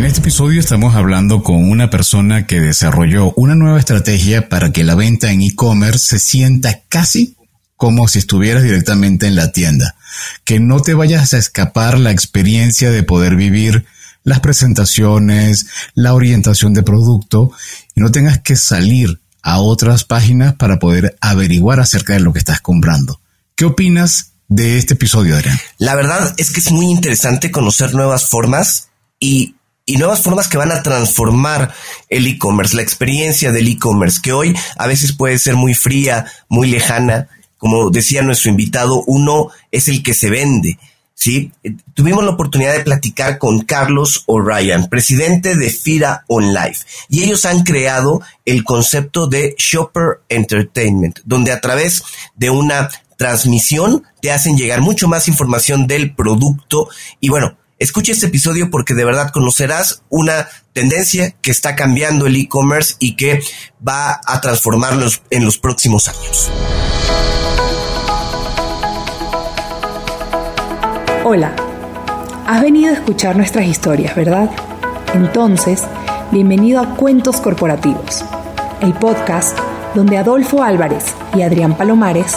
En este episodio estamos hablando con una persona que desarrolló una nueva estrategia para que la venta en e-commerce se sienta casi como si estuvieras directamente en la tienda. Que no te vayas a escapar la experiencia de poder vivir las presentaciones, la orientación de producto y no tengas que salir a otras páginas para poder averiguar acerca de lo que estás comprando. ¿Qué opinas de este episodio, Adrián? La verdad es que es muy interesante conocer nuevas formas y, y nuevas formas que van a transformar el e-commerce, la experiencia del e-commerce, que hoy a veces puede ser muy fría, muy lejana. Como decía nuestro invitado, uno es el que se vende. ¿sí? Tuvimos la oportunidad de platicar con Carlos O'Ryan, presidente de Fira On Life, y ellos han creado el concepto de Shopper Entertainment, donde a través de una transmisión te hacen llegar mucho más información del producto y bueno, escucha este episodio porque de verdad conocerás una tendencia que está cambiando el e-commerce y que va a transformarlos en los próximos años. Hola, has venido a escuchar nuestras historias, ¿verdad? Entonces, bienvenido a Cuentos Corporativos, el podcast donde Adolfo Álvarez y Adrián Palomares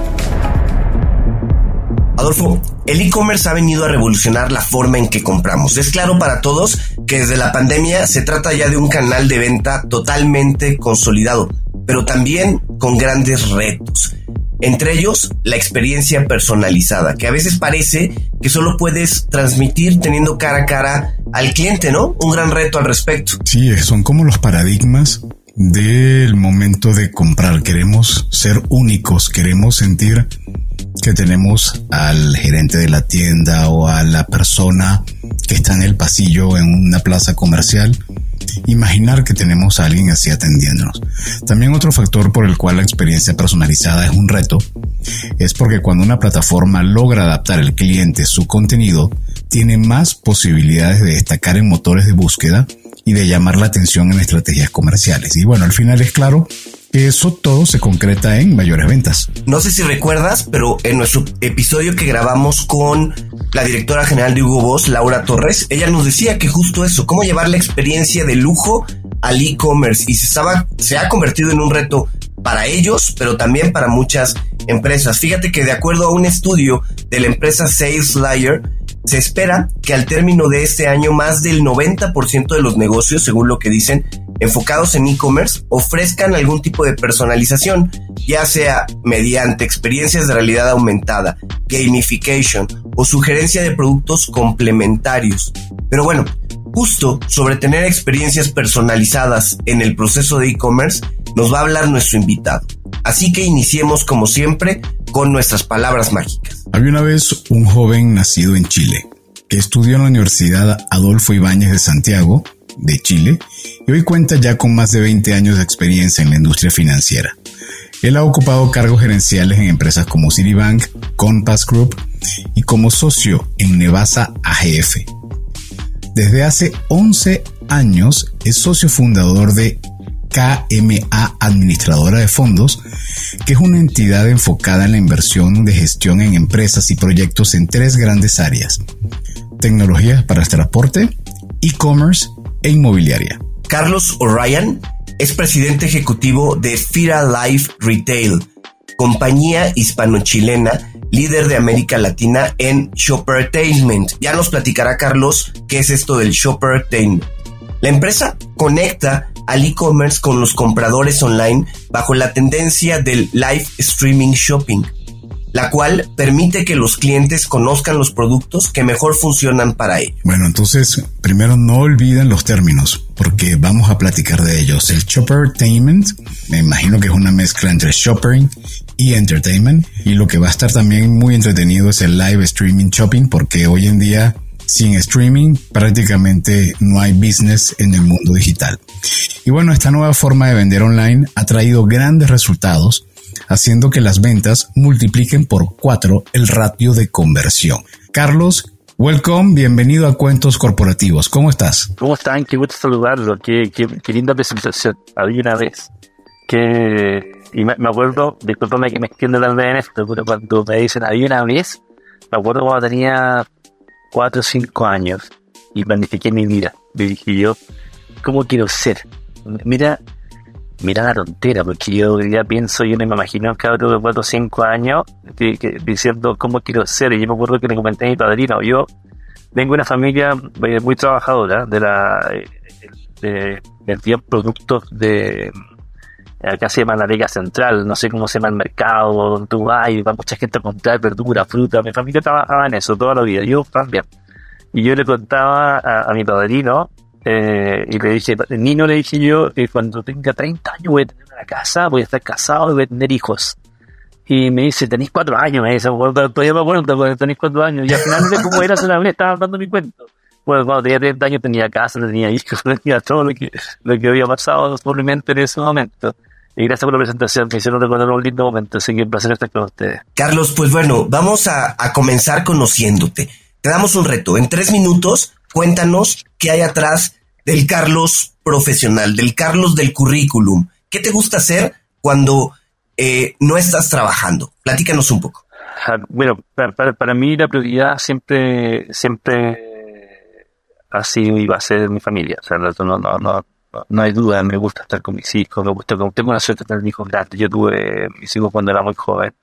Adolfo, el e-commerce ha venido a revolucionar la forma en que compramos. Es claro para todos que desde la pandemia se trata ya de un canal de venta totalmente consolidado, pero también con grandes retos. Entre ellos, la experiencia personalizada, que a veces parece que solo puedes transmitir teniendo cara a cara al cliente, ¿no? Un gran reto al respecto. Sí, son como los paradigmas del momento de comprar. Queremos ser únicos, queremos sentir que tenemos al gerente de la tienda o a la persona que está en el pasillo en una plaza comercial imaginar que tenemos a alguien así atendiéndonos. También otro factor por el cual la experiencia personalizada es un reto es porque cuando una plataforma logra adaptar al cliente su contenido, tiene más posibilidades de destacar en motores de búsqueda y de llamar la atención en estrategias comerciales. Y bueno, al final es claro eso todo se concreta en mayores ventas. No sé si recuerdas, pero en nuestro episodio que grabamos con la directora general de Hugo Boss, Laura Torres, ella nos decía que justo eso, cómo llevar la experiencia de lujo al e-commerce y se, estaba, se ha convertido en un reto para ellos, pero también para muchas empresas. Fíjate que de acuerdo a un estudio de la empresa Sales se espera que al término de este año más del 90% de los negocios, según lo que dicen, enfocados en e-commerce, ofrezcan algún tipo de personalización, ya sea mediante experiencias de realidad aumentada, gamification o sugerencia de productos complementarios. Pero bueno, justo sobre tener experiencias personalizadas en el proceso de e-commerce, nos va a hablar nuestro invitado. Así que iniciemos como siempre con nuestras palabras mágicas. Había una vez un joven nacido en Chile que estudió en la Universidad Adolfo Ibáñez de Santiago, de Chile, y hoy cuenta ya con más de 20 años de experiencia en la industria financiera. Él ha ocupado cargos gerenciales en empresas como Citibank, Compass Group y como socio en Nevasa AGF. Desde hace 11 años es socio fundador de KMA Administradora de Fondos, que es una entidad enfocada en la inversión de gestión en empresas y proyectos en tres grandes áreas. Tecnologías para el transporte, e-commerce e inmobiliaria. Carlos O'Ryan es presidente ejecutivo de Fira Life Retail, compañía hispano-chilena líder de América Latina en Shoppertainment. Ya nos platicará Carlos qué es esto del Shoppertainment. La empresa conecta al e-commerce con los compradores online bajo la tendencia del live streaming shopping, la cual permite que los clientes conozcan los productos que mejor funcionan para ellos. Bueno, entonces, primero no olviden los términos, porque vamos a platicar de ellos. El Shoppertainment, me imagino que es una mezcla entre shopping y entertainment, y lo que va a estar también muy entretenido es el live streaming shopping, porque hoy en día Sin streaming prácticamente no hay business en el mundo digital. Y bueno, esta nueva forma de vender online ha traído grandes resultados, haciendo que las ventas multipliquen por cuatro el ratio de conversión. Carlos, welcome, bienvenido a Cuentos Corporativos. ¿Cómo estás? ¿Cómo están? Qué gusto saludarlo. Qué, qué, linda presentación. Había una vez que, y me, acuerdo, discúlpame que me extiendo también en esto, pero cuando me dicen había una vez, me acuerdo cuando tenía cuatro o cinco años y planifiqué mi vida. Me dije yo, ¿cómo quiero ser? Mira, mira la tontera, porque yo ya pienso, yo no me imagino que cabrón de 4 o 5 años diciendo cómo quiero ser. Y yo me acuerdo que le comenté a mi padrino, yo vengo de una familia eh, muy trabajadora, de la eh, de, vendían productos de acá se llama la Liga Central, no sé cómo se llama el mercado, donde tú va mucha gente a comprar verdura, fruta. Mi familia trabajaba en eso toda la vida, yo también. Y yo le contaba a mi padrino eh, y le dije, Nino le dije yo, que cuando tenga 30 años voy a tener una casa, voy a estar casado y voy a tener hijos. Y me dice, tenéis cuatro años, me dice, todavía me acuerdo, tenéis cuatro años. Y al final no cómo era solamente estaba dando mi cuento. Bueno, cuando tenía 30 años tenía casa, tenía hijos, tenía todo lo que, lo que había pasado por mi mente en ese momento. Y gracias por la presentación, me hicieron recordar un lindo momento, así que un placer estar con ustedes. Carlos, pues bueno, vamos a, a comenzar conociéndote. Te damos un reto. En tres minutos, cuéntanos qué hay atrás del Carlos profesional, del Carlos del currículum. ¿Qué te gusta hacer cuando eh, no estás trabajando? Platícanos un poco. Ah, bueno, para, mí la prioridad siempre, siempre ha sido y va a ser mi familia. O sea, no, no, no, no hay duda, me gusta estar con mis hijos, me gusta, tengo la suerte de tener hijos grandes. Yo tuve mis hijos cuando era muy joven.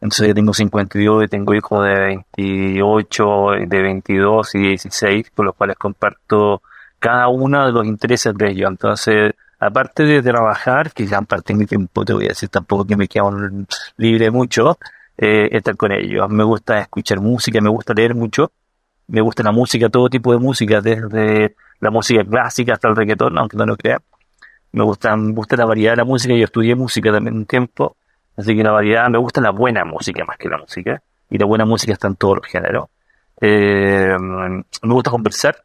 Entonces yo tengo 52 y tengo hijos de 28, de 22 y 16, con los cuales comparto cada uno de los intereses de ellos. Entonces, aparte de trabajar, que ya en parte de mi tiempo, te voy a decir tampoco que me quedo libre mucho, eh, estar con ellos. Me gusta escuchar música, me gusta leer mucho, me gusta la música, todo tipo de música, desde la música clásica hasta el reggaetón, aunque no lo crea. Me gusta, me gusta la variedad de la música, yo estudié música también un tiempo, así que la variedad, me gusta la buena música más que la música, y la buena música está en todos los géneros. Eh, me gusta conversar,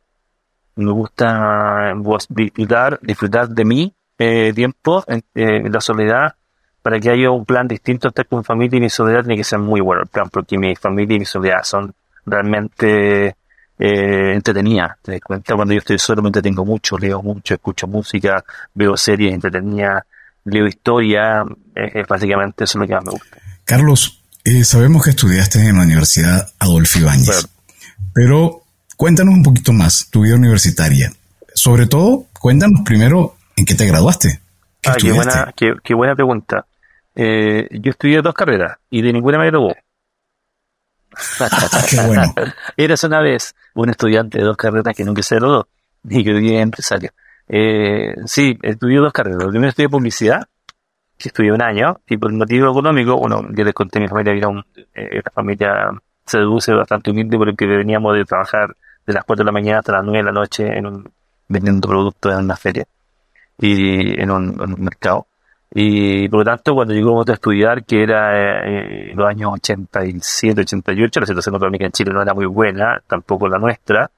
me gusta disfrutar, disfrutar de mi eh, tiempo eh, la soledad para que haya un plan distinto estar con mi familia y mi soledad tiene que ser muy bueno el plan porque mi familia y mi soledad son realmente eh, entretenidas. Te das cuenta cuando yo estoy solo me entretengo mucho, leo mucho, escucho música, veo series entretenidas, leo historia, es básicamente eso lo que más me gusta. Carlos, eh, sabemos que estudiaste en la Universidad Adolfo Ibáñez, pero Cuéntanos un poquito más tu vida universitaria. Sobre todo, cuéntanos primero en qué te graduaste. ¿Qué, ah, qué, buena, qué, buena pregunta. Eh, yo estudié dos carreras y de ninguna me graduó. qué bueno. Eras una vez un estudiante de dos carreras que nunca se graduó y que hoy es empresario. Eh, sí, estudié dos carreras. Primero estudié publicidad, que estudié un año, y por motivo económico, bueno, yo les conté mi familia era una eh, familia se deduce bastante humilde porque veníamos de trabajar de las 4 de la mañana hasta las 9 de la noche en un, vendiendo productos en una feria y en un, mercado. Y por lo tanto, cuando llegó a estudiar, que era eh, los años 87, 88, la situación económica en Chile no era muy buena, tampoco la nuestra,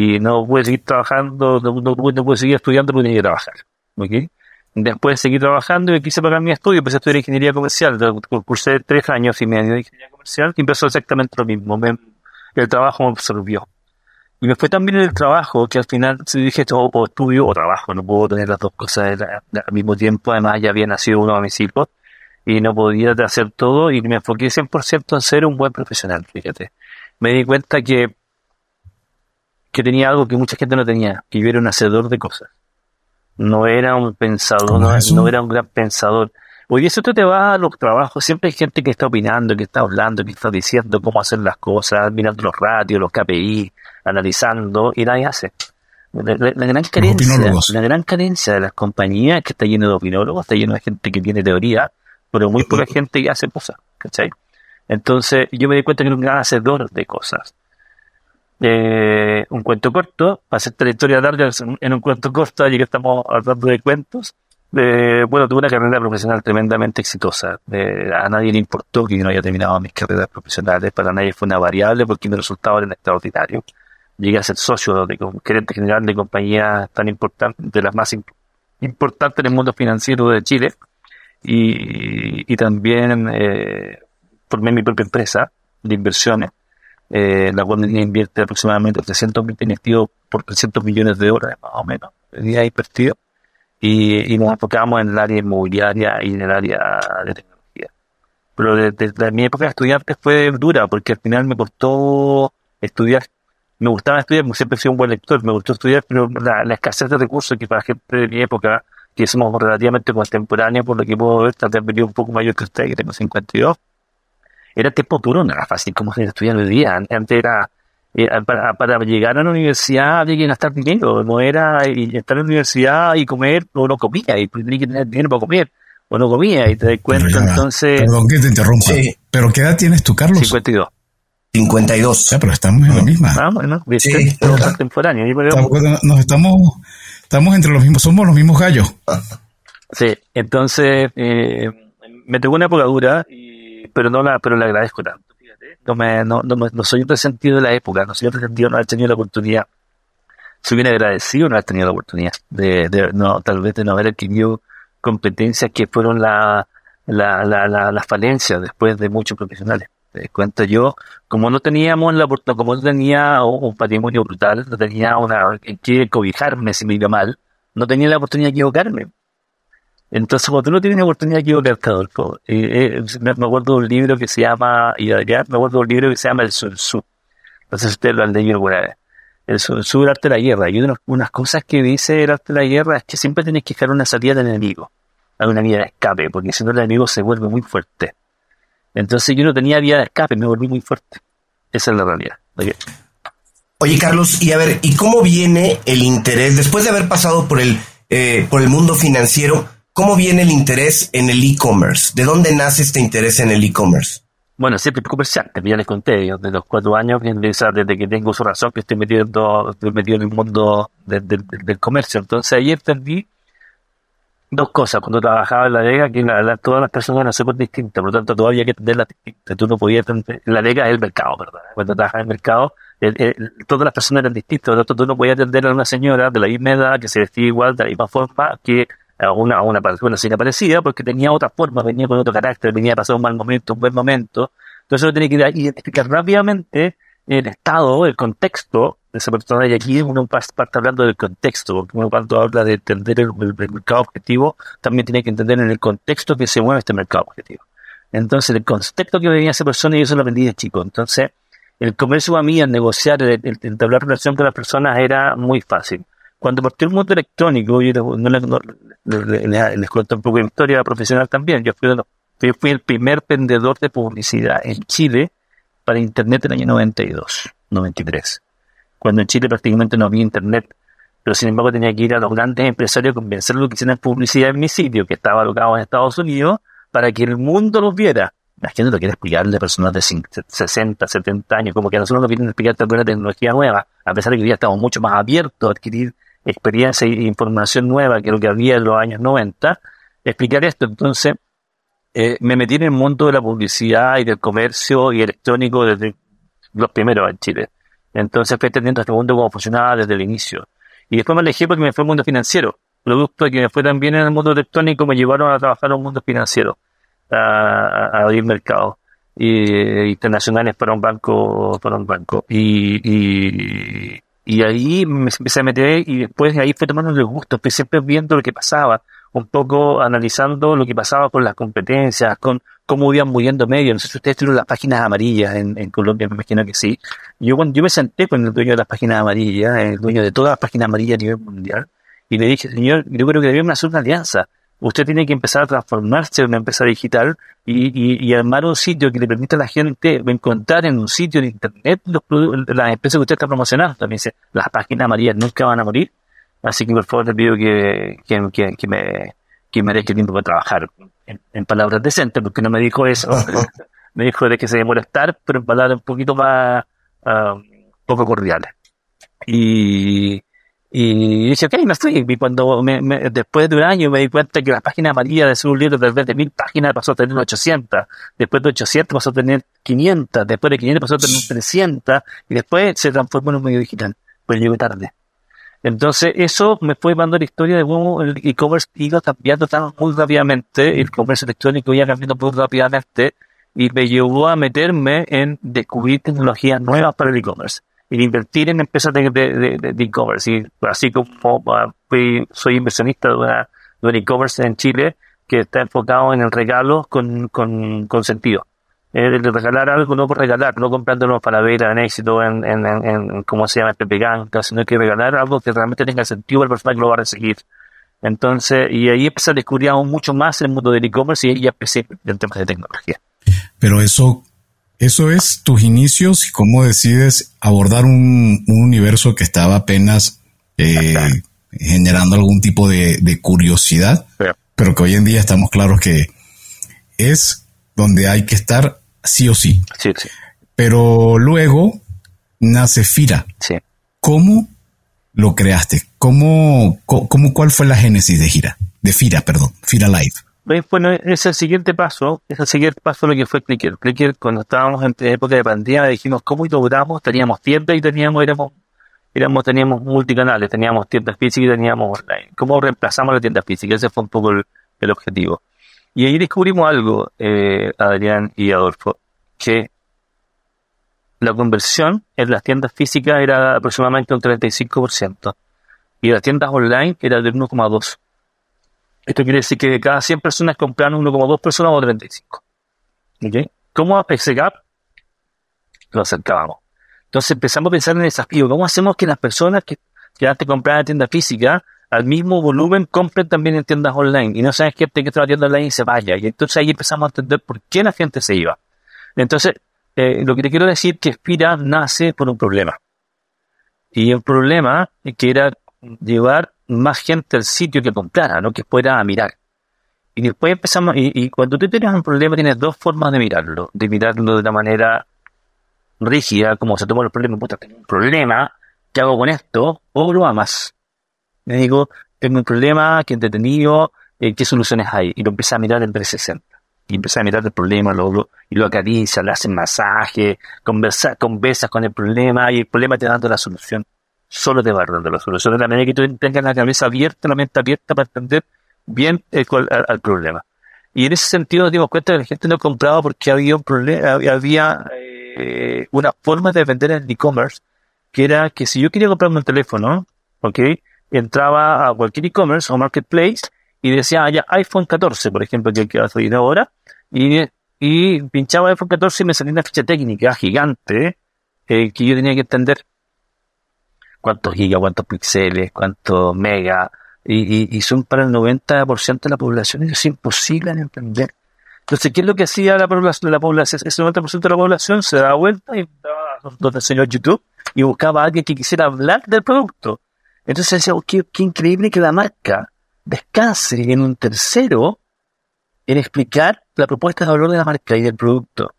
y no pude seguir trabajando, no, no, pude seguir estudiando porque tenía que trabajar. ¿okay? Después seguí trabajando y quise pagar mi estudio, empecé a estudiar ingeniería comercial, cursé tres años y medio de ingeniería comercial y empezó exactamente lo mismo, el trabajo me absorbió. Y me fue tan bien el trabajo que al final dije, todo o estudio o trabajo, no puedo tener las dos cosas al mismo tiempo. Además, ya había nacido uno de mis hijos y no podía hacer todo y me enfoqué 100% en ser un buen profesional, fíjate. Me di cuenta que, que tenía algo que mucha gente no tenía, que yo era un hacedor de cosas. No era un pensador, no, no, era un gran pensador. Hoy día si tú te vas a los trabajos, siempre hay gente que está opinando, que está hablando, que está diciendo cómo hacer las cosas, mirando los radios, los KPI, analizando y nadie hace. La, gran carencia, la gran carencia de las compañías es que está lleno de opinólogos, está lleno de gente que tiene teoría, pero muy poca gente que hace cosas, ¿cachai? Entonces yo me di cuenta que era un gran hacedor de cosas. Eh, un cuento corto, para hacer la historia larga en un cuento corto, allí que estamos hablando de cuentos, bueno, tuve una carrera profesional tremendamente exitosa. A nadie le importó que yo no haya terminado mis carreras profesionales, para nadie fue una variable porque mis resultados eran extraordinarios llegué a ser socio de gerente general de compañías tan importantes, de las más importantes en el mundo financiero de Chile. Y, y también eh, formé mi propia empresa de inversiones, eh, la cual invierte aproximadamente 300 millones por 300 millones de dólares, más o menos, de invertido. Y, y nos enfocamos en el área inmobiliaria y en el área de tecnología. Pero desde mi época de estudiante fue dura, porque al final me costó estudiar me gustaba estudiar, siempre sido un buen lector, me gustó estudiar, pero la, escasez de recursos que para gente de mi época, que somos relativamente contemporáneos, por lo que puedo ver, tal vez venido un poco mayor que usted, que tengo 52, era tiempo duro, no era fácil como estudiar hoy día. Antes era, eh, para, para, llegar a la universidad había que gastar dinero, no era y estar en la universidad y comer, o no comía, y tenía que tener dinero para comer, o no comía, y te das cuenta, entonces... Perdón que te interrumpa, pero ¿qué edad tienes tú, Carlos? 52. 52. Ya, pero estamos en la misma. Ah, bueno, sí, contemporáneo. Nos estamos, estamos entre los mismos, somos los mismos gallos. Sí, entonces eh, me tuvo una época dura, pero no la, pero le agradezco tanto. No, me, no, no, no soy un resentido de la época, no soy un resentido no haber tenido la oportunidad. Soy bien agradecido de no haber tenido la oportunidad, de, de no, tal vez de no haber adquirido competencias que fueron la, la, la, la, la falencia después de muchos profesionales. Te cuento yo, como no teníamos la como no tenía un patrimonio brutal, no tenía una que cobijarme si me iba mal, no tenía la oportunidad de equivocarme. Entonces, cuando no tienes oportunidad de equivocarte, Adolfo, eh, me, acuerdo de un libro que se llama, y allá me acuerdo de un libro que se llama El Sun Tzu. No sé si ustedes lo han leído alguna vez. El Sun Tzu, el arte de la guerra. Y una, unas cosas que dice el arte de la guerra es que siempre tienes que dejar una salida del enemigo, una vía de escape, porque si no el enemigo se vuelve muy fuerte. Entonces yo no tenía vía de escape, me volví muy fuerte. Esa es la realidad. Oye, Carlos, y a ver, ¿y cómo viene el interés, después de haber pasado por el, eh, por el mundo financiero, cómo viene el interés en el e-commerce? ¿De dónde nace este interés en el e-commerce? Bueno, siempre comerciante, ya les conté, yo de los cuatro años, desde que tengo su razón, que estoy metido, estoy metido en el mundo del comercio. Entonces ayer entendí dos cosas. Cuando trabajaba en la Vega, que todas las personas eran súper distintas, por lo tanto todavía hay que entenderlas distintas. Tú no podías la Vega es el mercado, ¿verdad? Cuando trabajas en el mercado, todas las personas eran distintas, por lo tanto tú no podías atender a una señora de la misma edad, que se vestía igual, de la misma forma, que a una, una persona parecida, porque tenía otra forma, venía con otro carácter, venía a pasar un mal momento, un buen momento. Entonces uno tiene que identificar rápidamente el estado, el contexto de esa persona. Y aquí uno parte hablando del contexto, porque uno cuando habla de entender el, mercado objetivo, también tiene que entender en el contexto que se mueve este mercado objetivo. Entonces, el contexto que venía esa persona, y eso lo aprendí de chico. Entonces, el comercio a mí, el negociar, el, entablar relación con las personas era muy fácil. Cuando partí el mundo electrónico, yo no, les, cuento un poco de historia profesional también. Yo fui, yo fui el primer vendedor de publicidad en Chile para Internet en el año 92, 93 cuando en Chile prácticamente no había internet. Pero sin embargo tenía que ir a los grandes empresarios a convencerlos que hicieran publicidad en mi sitio, que estaba alocado en Estados Unidos, para que el mundo los viera. La gente no quiere explicarle a personas de 60, 70 años, como que a nosotros nos quieren explicar una tecnología nueva, a pesar de que hoy día estamos mucho más abiertos a adquirir experiencia e información nueva que lo que había en los años 90, explicar esto. Entonces, eh, me metí en el mundo de la publicidad y del comercio y electrónico desde los primeros en Chile. Entonces fui entendiendo este mundo cómo funcionaba desde el inicio. Y después me alejé porque me fue al mundo financiero. Producto de que me fue también en el mundo electrónico me llevaron a trabajar en un mundo financiero, a, abrir mercados y, internacionales para un banco, para un banco. Y, y, y ahí me empecé a meter y después ahí fue tomando el gusto, empecé siempre viendo lo que pasaba un poco analizando lo que pasaba con las competencias, con cómo iban muriendo medios. No sé si ustedes tienen las páginas amarillas en, Colombia, me imagino que sí. Yo cuando yo me senté con el dueño de las páginas amarillas, el dueño de todas las páginas amarillas a nivel mundial, y le dije, señor, yo creo que debemos hacer una alianza. Usted tiene que empezar a transformarse en una empresa digital y, y, armar un sitio que le permita a la gente encontrar en un sitio de internet los las empresas que usted está promocionando. También dice, las páginas amarillas nunca van a morir Así que por favor te pido que, que, que, que me, que me deje tiempo para trabajar en, palabras decentes, porque no me dijo eso. me dijo de que se demora estar, pero en palabras un poquito más, uh, poco cordiales. Y, Y dije, ok, no estoy. Y cuando me, me, después de un año me di cuenta que la página amarilla de un libro de, de mil páginas pasó a tener 800. Después de 800 pasó a tener 500. Después de 500 pasó a tener 300. Y después se transformó en un medio digital. Pues llegué tarde. Entonces, eso me fue llevando la historia de cómo el e-commerce iba cambiando tan muy rápidamente, el comercio electrónico iba cambiando muy rápidamente, y me llevó a meterme en descubrir tecnologías nuevas para el e-commerce y invertir en empresas de e-commerce. y así como ah, soy inversionista de, una, de e-commerce en Chile que está enfocado en el regalo con, con, con sentido. El de regalar algo no por regalar, no comprándolo para ver en éxito, en, en, en, ¿cómo se llama? Pepe sino que regalar algo que realmente tenga sentido para el persona que lo va a recibir. Entonces, y ahí empecé a descubrir aún mucho más el mundo del e-commerce y ahí empecé en temas de tecnología. Pero eso eso es tus inicios y cómo decides abordar un, universo que estaba apenas eh, generando algún tipo de, curiosidad, pero que hoy en día estamos claros que es donde hay que estar sí o sí. Pero luego nace Fira. ¿Cómo lo creaste? ¿Cómo, cómo, cuál fue la génesis de Gira? De Fira, perdón, Fira Live. Bueno, es el siguiente paso, es siguiente paso lo que fue Clicker. Clicker, cuando estábamos en época de pandemia, dijimos cómo logramos, teníamos tiendas y teníamos, éramos, éramos, teníamos multicanales, teníamos tiendas físicas y teníamos online. ¿Cómo reemplazamos las tiendas físicas? Ese fue un poco el, objetivo. Y ahí descubrimos algo, eh, Adrián y Adolfo, que la conversión en las tiendas físicas era aproximadamente un 35% y las tiendas online era del 1,2%. Esto quiere decir que de cada 100 personas compran 1,2 personas o 35. ¿Ok? ¿Cómo ese gap? Lo acercábamos. Entonces empezamos a pensar en el desafío. ¿Cómo hacemos que las personas que, que antes compraban en tienda física al mismo volumen compren también en tiendas online? Y no saben gente que está en tienda online y se vaya. Y entonces ahí empezamos a entender por qué la gente se iba. Entonces, eh, lo que te quiero decir es que Spira nace por un problema. Y el problema es que era llevar más gente al sitio que comprara, ¿no? Que fuera a mirar. Y después empezamos, y, cuando tú tienes un problema tienes dos formas de mirarlo. De mirarlo de una manera rígida, como se toma el problema, puta, tengo un problema, ¿qué hago con esto? O lo amas. Me digo, tengo un problema, qué entretenido, eh, qué soluciones hay. Y lo empieza a mirar en 360. Y empieza a mirar el problema, lo, y lo acaricia, le hacen masaje, conversa, conversas con el problema, y el problema te da la solución solo te va dando la solución. De la manera que tú tengas la cabeza abierta, la mente abierta para entender bien el, al, problema. Y en ese sentido nos dimos cuenta que la gente no compraba porque había un problema, había eh, una forma de vender en e-commerce que era que si yo quería comprarme un teléfono, ¿ok? Entraba a cualquier e-commerce o marketplace y decía, ah, ya, iPhone 14, por ejemplo, que, que va a salir ahora, y, y pinchaba iPhone 14 y me salía una ficha técnica gigante eh, que yo tenía que entender cuántos gigas, cuántos píxeles, cuántos megas, y, son para el 90% de la población, es imposible de entender. Entonces, ¿qué es lo que hacía la población? La población ese 90% de la población se daba vuelta y donde el señor YouTube y buscaba a alguien que quisiera hablar del producto. Entonces decía, oh, qué, qué increíble que la marca descanse en un tercero en explicar la propuesta de valor de la marca y del producto.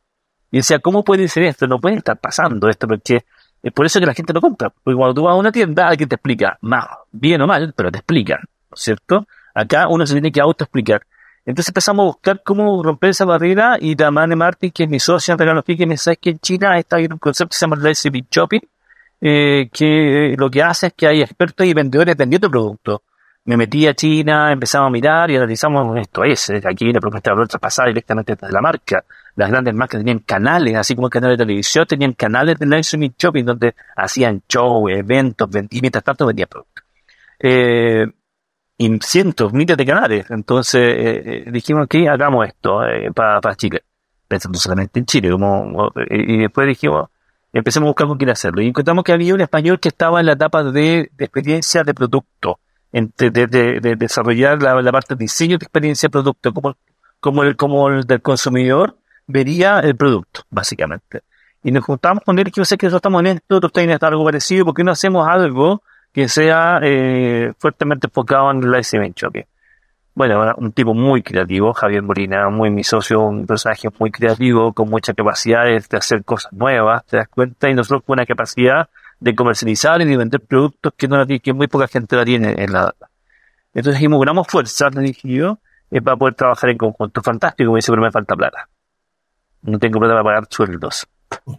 Y decía, ¿cómo puede ser esto? No puede estar pasando esto porque es por eso que la gente no compra. Porque cuando tú vas a una tienda, alguien te explica, más bien o mal, pero te explican, ¿no es cierto? Acá uno se tiene que autoexplicar. Entonces empezamos a buscar cómo romper esa barrera y Damane Martin, que es mi socia en Regalo que me dice que en China está un concepto que se llama Recipe Shopping, eh, que lo que hace es que hay expertos y vendedores vendiendo productos me metí a China, empezamos a mirar y analizamos esto es, aquí la propuesta de traspasada directamente desde la marca. Las grandes marcas tenían canales, así como el canal de televisión, tenían canales de live shopping donde hacían show, eventos, y mientras tanto vendían productos. Eh, y cientos, miles de canales. Entonces eh, eh, dijimos que hagamos esto para, Chile, pensando solamente en Chile. Como, y después dijimos, empecemos a buscar con quién hacerlo. Y encontramos que había un español que estaba en la etapa de, de experiencia de producto de, desarrollar la, parte de diseño de experiencia de producto, como, como, el, como el del consumidor vería el producto, básicamente. Y nos juntamos con él y yo sé que nosotros estamos en esto, otros tienen algo parecido, porque no hacemos algo que sea eh, fuertemente enfocado en el live shopping? Bueno, un tipo muy creativo, Javier Molina, muy mi socio, un personaje muy creativo, con mucha capacidad de hacer cosas nuevas, te das cuenta, y nosotros con una capacidad de comercializar y de vender productos que, no que muy poca gente la tiene en la data. Entonces dijimos, unamos fuerza, le dije yo, eh, para poder trabajar en conjunto. Fantástico, me dice, pero me falta plata. No tengo plata para pagar sueldos.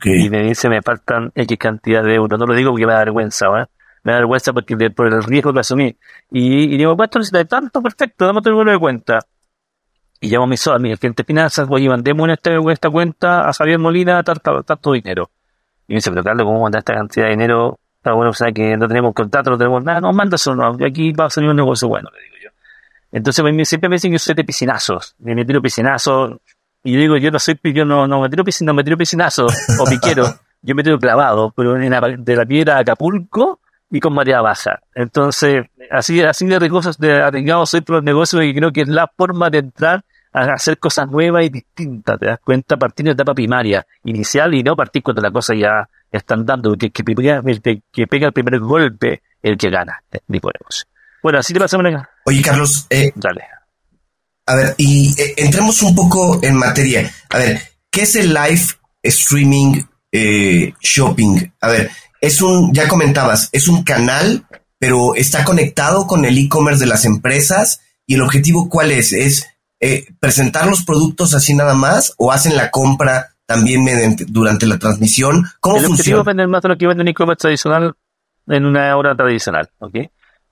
Y me dice, me faltan X cantidad de euros. No lo digo porque me da vergüenza, ¿eh? Me da vergüenza porque por el riesgo que asumí. Y, y digo, bueno, esto necesita tanto, perfecto, dame tu número de cuenta. Y llamo a mi a mi cliente de finanzas, voy mandemos en, este, en esta cuenta a Javier Molina tanto, tanto dinero. Y me dice, pero Carlos, ¿cómo mandar esta cantidad de dinero? Está bueno, o sea, que no tenemos contrato, no tenemos nada. No, manda eso, no. Aquí va a salir un negocio bueno, le digo yo. Entonces, siempre me dicen que yo soy de piscinazos. Me tiro piscinazos. Y yo digo, yo no soy, yo no, no me tiro piscinazos, me tiro piscinazos o piquero. yo me tiro clavado, pero en la, de la piedra a Acapulco y con María baja. Entonces, así, así de riesgosos, de arriesgados soy por los negocios y creo que es la forma de entrar a hacer cosas nuevas y distintas, te das cuenta, partir de etapa primaria, inicial y no partir cuando la cosa ya están dando, que, que, pega, que pega el primer golpe el que gana, tipo Bueno, así te pasamos acá. Oye, Carlos, eh, Dale. A ver, y eh, entremos un poco en materia. A ver, ¿qué es el live streaming eh, shopping? A ver, es un, ya comentabas, es un canal, pero está conectado con el e-commerce de las empresas. ¿Y el objetivo cuál es? ¿Es eh, presentar los productos así nada más o hacen la compra también mediante, durante la transmisión? ¿Cómo el funciona? objetivo es vender más de lo que vende un e-commerce tradicional en una hora tradicional, ¿ok?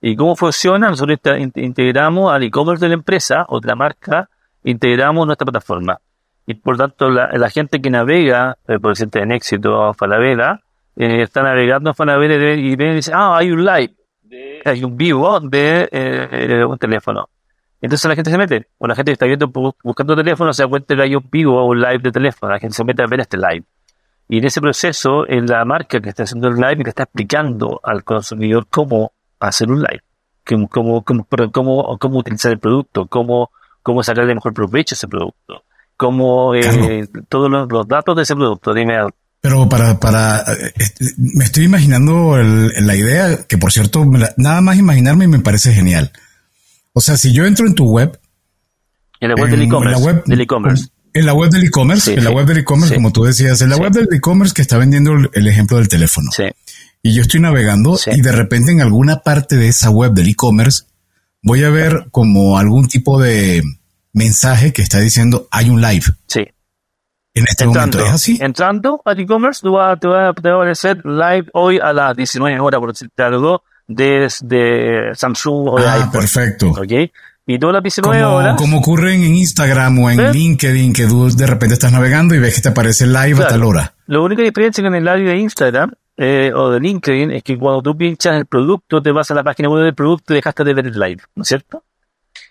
¿Y cómo funciona? Nosotros integramos al e-commerce de la empresa o de la marca, integramos nuestra plataforma. Y por tanto, la, gente que navega, eh, por ejemplo, en éxito Falabella, eh, está navegando a Falabella y, ve y dice, ah, hay un live, hay un vivo de eh, un teléfono. Entonces la gente se mete, o la gente está viendo buscando teléfono, se da cuenta que hay un vivo o un live de teléfono, la gente se mete a ver este live. Y en ese proceso, en la marca que está haciendo el live, que está explicando al consumidor cómo hacer un live, cómo, cómo, cómo, cómo utilizar el producto, cómo, cómo sacarle mejor provecho a ese producto, cómo eh, todos los, datos de ese producto. Dime pero para, para, eh, me estoy imaginando la idea, que por cierto, nada más imaginarme me parece genial. O sea, si yo entro en tu web. En la web del e-commerce. En la web del e-commerce. En la web del e-commerce, en la web del e-commerce, como tú decías, en la web del e-commerce que está vendiendo el ejemplo del teléfono. Sí. Y yo estoy navegando y de repente en alguna parte de esa web del e-commerce voy a ver como algún tipo de mensaje que está diciendo hay un live. Sí. En este momento es así. Entrando al e-commerce, te, va, a aparecer live hoy a las 19 horas, por decirte algo, de, Samsung o de ah, perfecto. ¿Ok? Y todas las 19 como, horas. Como ocurre en Instagram o en LinkedIn, que tú de repente estás navegando y ves que te aparece live a tal hora. La única diferencia con el live de Instagram eh, o de LinkedIn es que cuando tú pinchas el producto, te vas a la página web del producto y dejaste de ver el live, ¿no es cierto?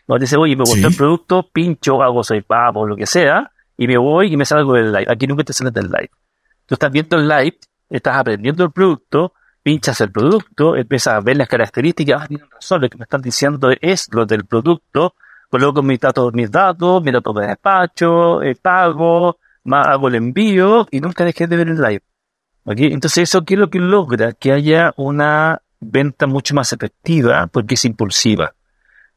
Cuando te dice, oye, me gustó el producto, pincho, hago soy papo, lo que sea, y me voy y me salgo del live. Aquí nunca te sales del live. Tú estás viendo el live, estás aprendiendo el producto, pinchas el producto, empiezas a ver las características, ah, tienen razón, lo que me están diciendo es lo del producto, coloco mis datos, mis datos, mi datos de despacho, el pago, hago el envío y nunca dejé de ver el live. Entonces eso qué es lo que logra que haya una venta mucho más efectiva porque es impulsiva.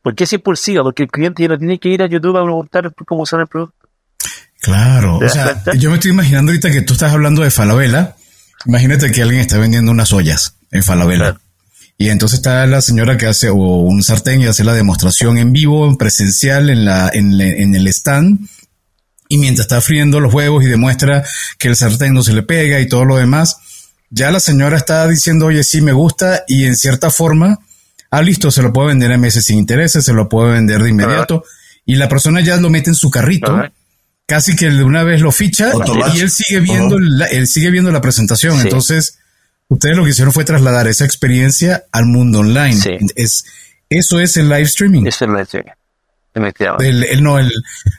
¿Por qué es impulsiva? Porque el cliente ya no tiene que ir a YouTube a preguntar cómo usar el producto. Claro, o sea, yo me estoy imaginando ahorita que tú estás hablando de Falabella Imagínate que alguien está vendiendo unas ollas en Falabella. Y entonces está la señora que hace o un sartén y hace la demostración en vivo, presencial, en, la, en, en el stand. Y mientras está friendo los huevos y demuestra que el sartén no se le pega y todo lo demás, ya la señora está diciendo, oye, sí me gusta y en cierta forma, ah, listo, se lo puedo vender a meses sin intereses, se lo puedo vender de inmediato. Y la persona ya lo mete en su carrito casi que de una vez lo ficha y él sigue viendo, la, él sigue viendo la presentación. Entonces, ustedes lo que hicieron fue trasladar esa experiencia al mundo online. Es, eso es el live streaming. Es el live streaming. El, no, el,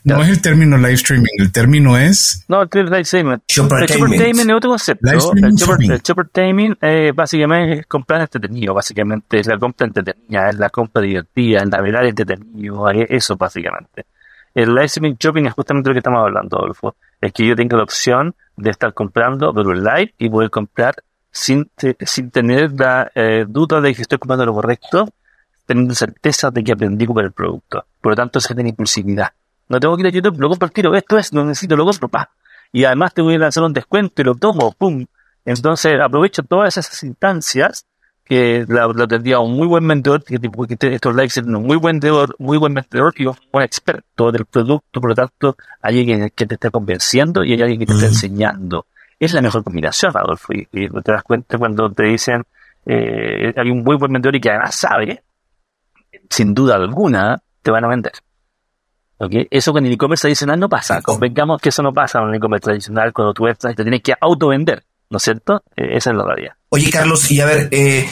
no, es el término live streaming, el término es... No, el live streaming. El shoppertainment es otro concepto. El shoppertainment eh, básicamente es comprar entretenido, básicamente es la compra entretenida, es la compra divertida, el navegar entretenido, eso básicamente. El live streaming shopping es justamente lo que estamos hablando, Adolfo. Es que yo tengo la opción de estar comprando por un live y poder comprar sin, sin tener la eh, duda de que estoy comprando lo correcto, teniendo certeza de que aprendí con el producto. Por lo tanto, se tiene impulsividad. No tengo que ir a YouTube, lo compro tiro, esto es, lo necesito, lo compro, pa. Y además te voy a lanzar un descuento y lo tomo, pum. Entonces aprovecho todas esas instancias que la, la tendría un muy buen vendedor, que, que estos likes un muy buen vendedor, muy buen vendedor y un buen experto del producto, por lo tanto, hay alguien que te está convenciendo y hay alguien que te está enseñando. Es la mejor combinación, Adolfo, y, y te das cuenta cuando te dicen, eh, hay un muy buen vendedor y que además sabe, sin duda alguna, te van a vender. ¿Okay? Eso con el e-commerce tradicional no pasa. Convengamos que eso no pasa en el e-commerce tradicional cuando tú entras y te tienes que auto-vender, ¿no es cierto? Eh, esa es la realidad. Oye, Carlos, y a ver, eh,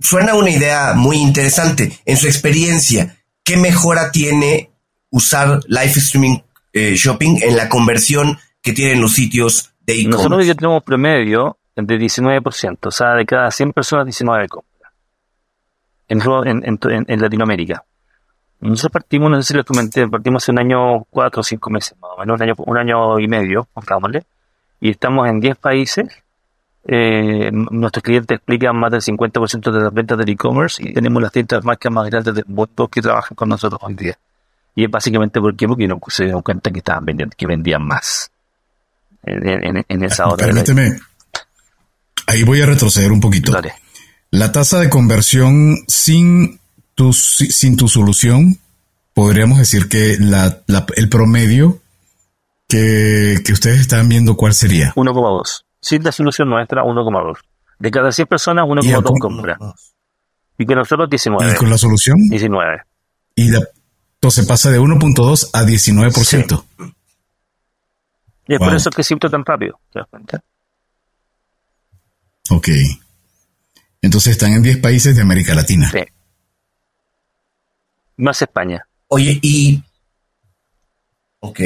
suena una idea muy interesante. En su experiencia, ¿qué mejora tiene usar live streaming eh, shopping en la conversión que tienen los sitios de e-commerce? Nosotros ya tenemos promedio de 19%, o sea, de cada 100 personas, 19 compras en, en, en, en Latinoamérica. Nosotros partimos, no sé si lo comenté, partimos hace un año, cuatro o cinco meses más o menos, un año, un año y medio, pongámosle, y estamos en 10 países. Eh, nuestros clientes explican más del 50% de las ventas del e-commerce y tenemos las tiendas marcas más grandes del mundo que trabajan con nosotros hoy día. Y es básicamente porque, porque no se dieron cuenta que estaban vendiendo, que vendían más en, en, esa hora. Permíteme, ahí voy a retroceder un poquito. Dale. La tasa de conversión sin tu, sin tu solución, podríamos decir que la, la, el promedio que, que, ustedes están viendo, ¿cuál sería? 1,2. Sin la solución nuestra, 1,2. De cada 100 personas, 1,2 compra. Y que nosotros 19. ¿Y con la solución? 19. Y la, entonces pasa de 1.2 a 19%. Sí. Y es wow. por eso que siento tan rápido, ¿te das cuenta? Ok. Entonces están en 10 países de América Latina. Sí. Más España. Oye, y... Ok.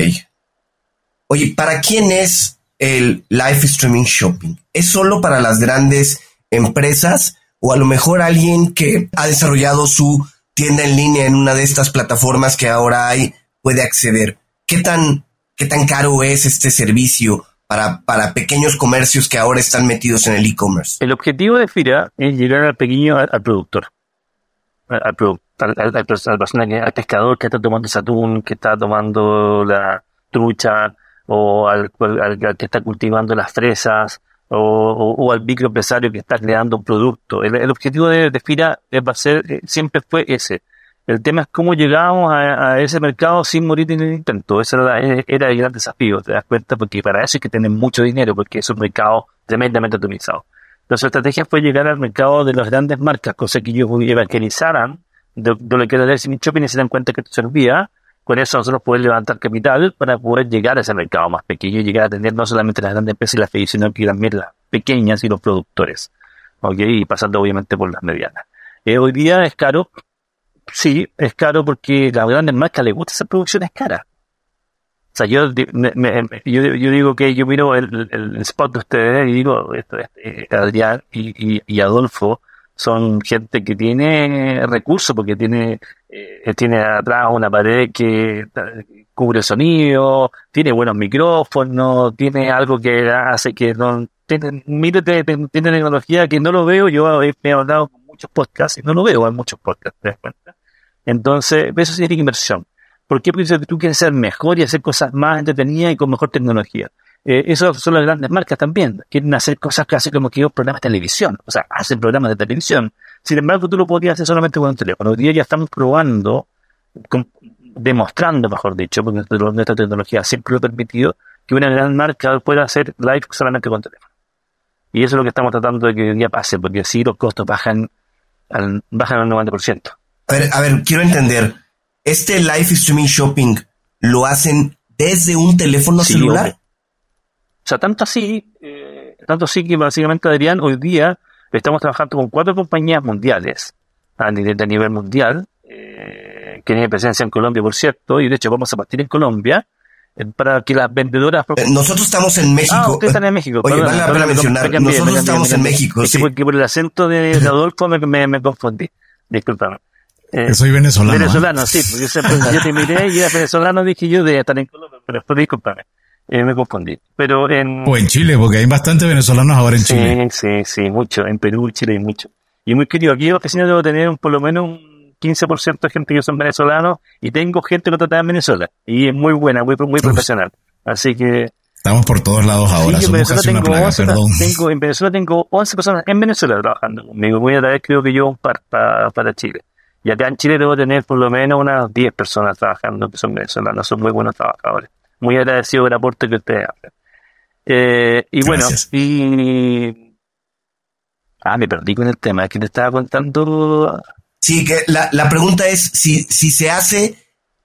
Oye, ¿para quién es el live streaming shopping? ¿Es solo para las grandes empresas o a lo mejor alguien que ha desarrollado su tienda en línea en una de estas plataformas que ahora hay puede acceder? ¿Qué tan, qué tan caro es este servicio para, para pequeños comercios que ahora están metidos en el e-commerce? El objetivo de FIRA es llegar al pequeño, al, productor. Al, al, al, pescador que está tomando ese atún, que está tomando la trucha, o al, al, que está cultivando las fresas, o, al microempresario que está creando un producto. El, objetivo de, de, FIRA va a ser, eh, siempre fue ese. El tema es cómo llegamos a, ese mercado sin morir en el intento. Ese era, era el gran desafío, te das cuenta, porque para eso hay que tener mucho dinero, porque es un mercado tremendamente atomizado. Nuestra estrategia fue llegar al mercado de las grandes marcas, cosa que ellos evangelizaran de, de lo que era el shopping se dan cuenta que esto servía con eso nosotros poder levantar capital para poder llegar a ese mercado más pequeño y llegar a tener no solamente las grandes empresas y las FEI, sino que también las pequeñas y los productores. ¿Ok? Y pasando obviamente por las medianas. Eh, hoy día es caro. Sí, es caro porque las grandes marcas les gusta esa producción, es cara. O sea, yo, me, yo, yo, digo que yo miro el, spot de ustedes y digo, esto, este, Adrián y Adolfo, son gente que tiene recursos porque tiene eh, tiene atrás una pared que cubre el sonido, tiene buenos micrófonos, tiene algo que hace que no tiene, tiene tecnología que no lo veo, yo me he hablado con muchos podcasts y no lo veo en muchos podcasts, ¿te das cuenta? Entonces, eso significa inversión. ¿Por qué? Porque tú quieres ser mejor y hacer cosas más entretenidas y con mejor tecnología. Eh, son las grandes marcas también. Quieren hacer cosas casi como que programas de televisión. O sea, hacen programas de televisión. Sin embargo, tú lo podrías hacer solamente con un teléfono. Hoy día ya estamos probando, con, demostrando, mejor dicho, porque nuestra tecnología siempre lo ha permitido, que una gran marca pueda hacer live solamente con teléfono. Y eso es lo que estamos tratando de que hoy día pase, porque así los costos bajan al, bajan al 90%. A ver, a ver, quiero entender. ¿Este live streaming shopping lo hacen desde un teléfono sí, celular? Hombre. O sea, tanto así, eh, tanto así que básicamente Adrián, hoy día estamos trabajando con cuatro compañías mundiales a nivel, a nivel mundial, eh, que tienen presencia en Colombia, por cierto, y de hecho vamos a partir en Colombia eh, para que las vendedoras... Eh, nosotros estamos en México. Ah, ustedes están en México. Oye, vale la pena mencionar, cambié, nosotros estamos en México. Es sí. porque por el acento de, de Adolfo me, me, me confundí. Disculpame. Eh, soy venezolano. Venezolano, ¿eh? sí, porque yo, siempre, yo te miré y era venezolano, dije yo de estar en Colombia, pero después discúlpame. Eh, me confundí. Pero en... O en Chile, porque hay bastantes venezolanos ahora en sí, Chile. Sí, sí, mucho. En Perú, Chile hay mucho. Y muy querido, aquí en la oficina debo tener un, por lo menos un 15% de gente que son venezolanos y tengo gente que no trata en Venezuela. Y es muy buena, muy, muy profesional. Así que Estamos por todos lados ahora. Sí, en, Venezuela tengo plaga, 11, perdón. tengo, en Venezuela tengo 11 personas en Venezuela trabajando conmigo. Voy a traer creo que yo un par pa- para Chile. Y acá en Chile debo tener por lo menos unas 10 personas trabajando que son venezolanos, son muy buenos trabajadores. Muy agradecido del aporte que ustedes hacen. Eh, y bueno, y... Ah, me perdí con el tema, es que te estaba contando... Sí, que la, la pregunta es si, si se hace,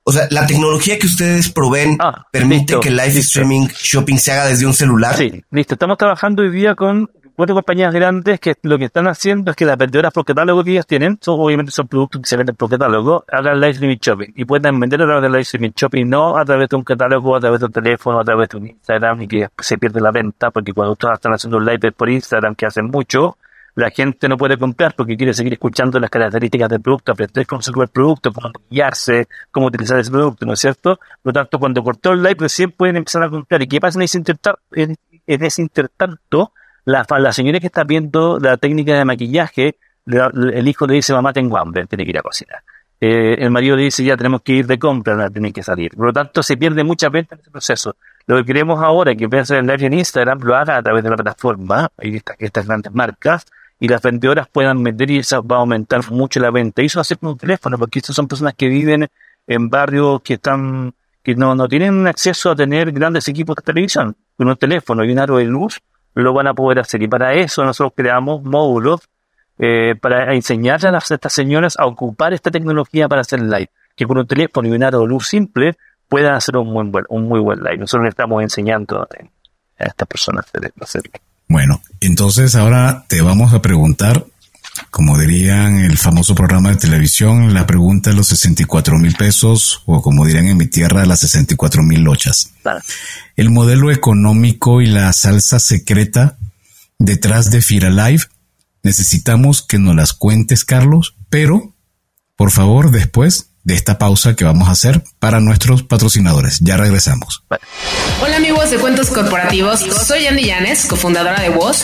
o sea, la tecnología que ustedes proveen Ah, permite listo, que live listo. streaming shopping se haga desde un celular. Sí, listo. Estamos trabajando hoy día con cuatro compañías grandes que lo que están haciendo es que las vendedoras por catálogo que ellas tienen, son, obviamente son productos que se venden por catálogo, hagan live streaming shopping y pueden vender a través de live streaming shopping, no a través de un catálogo, a través de un teléfono, a través de un Instagram y que se pierde la venta porque cuando ustedes están haciendo live por Instagram que hacen mucho, la gente no puede comprar porque quiere seguir escuchando las características del producto, aprender cómo se el producto, cómo guiarse, cómo utilizar ese producto, ¿no es cierto? Por lo tanto, cuando cortó el live, recién pueden empezar a comprar. ¿Y qué pasa en ese interta- en, en ese intertanto? La, la señora que está viendo la técnica de maquillaje, la- el hijo le dice, mamá, tengo hambre, tiene que ir a cocinar. Eh, el marido le dice, ya tenemos que ir de compra, tiene que salir. Por lo tanto, se pierde mucha venta en ese proceso. Lo que queremos ahora es que piense en live en Instagram, lo haga a través de la plataforma, y estas, estas grandes marcas, y las vendedoras puedan vender y eso va a aumentar mucho la venta. Y eso va a ser con un teléfono, porque estas son personas que viven en barrios que están, que no, no tienen acceso a tener grandes equipos de televisión. Con un teléfono y un aro de luz lo van a poder hacer. Y para eso nosotros creamos módulos eh, para enseñar a las, estas señoras a ocupar esta tecnología para hacer live. Que con un teléfono y un aro de luz simple puedan hacer un, buen, un muy buen live. Nosotros le estamos enseñando a, estas personas a hacerlo. Bueno, entonces ahora te vamos a preguntar, como dirían el famoso programa de televisión, la pregunta de los 64 mil pesos, o como dirían en mi tierra, las 64 mil lochas. Claro. El modelo económico y la salsa secreta detrás de Fira Live. Necesitamos que nos las cuentes, Carlos, pero por favor, después de esta pausa que vamos a hacer para nuestros patrocinadores. Ya regresamos. Hola amigos de Cuentos Corporativos, soy Andy Llanes, cofundadora de Voz,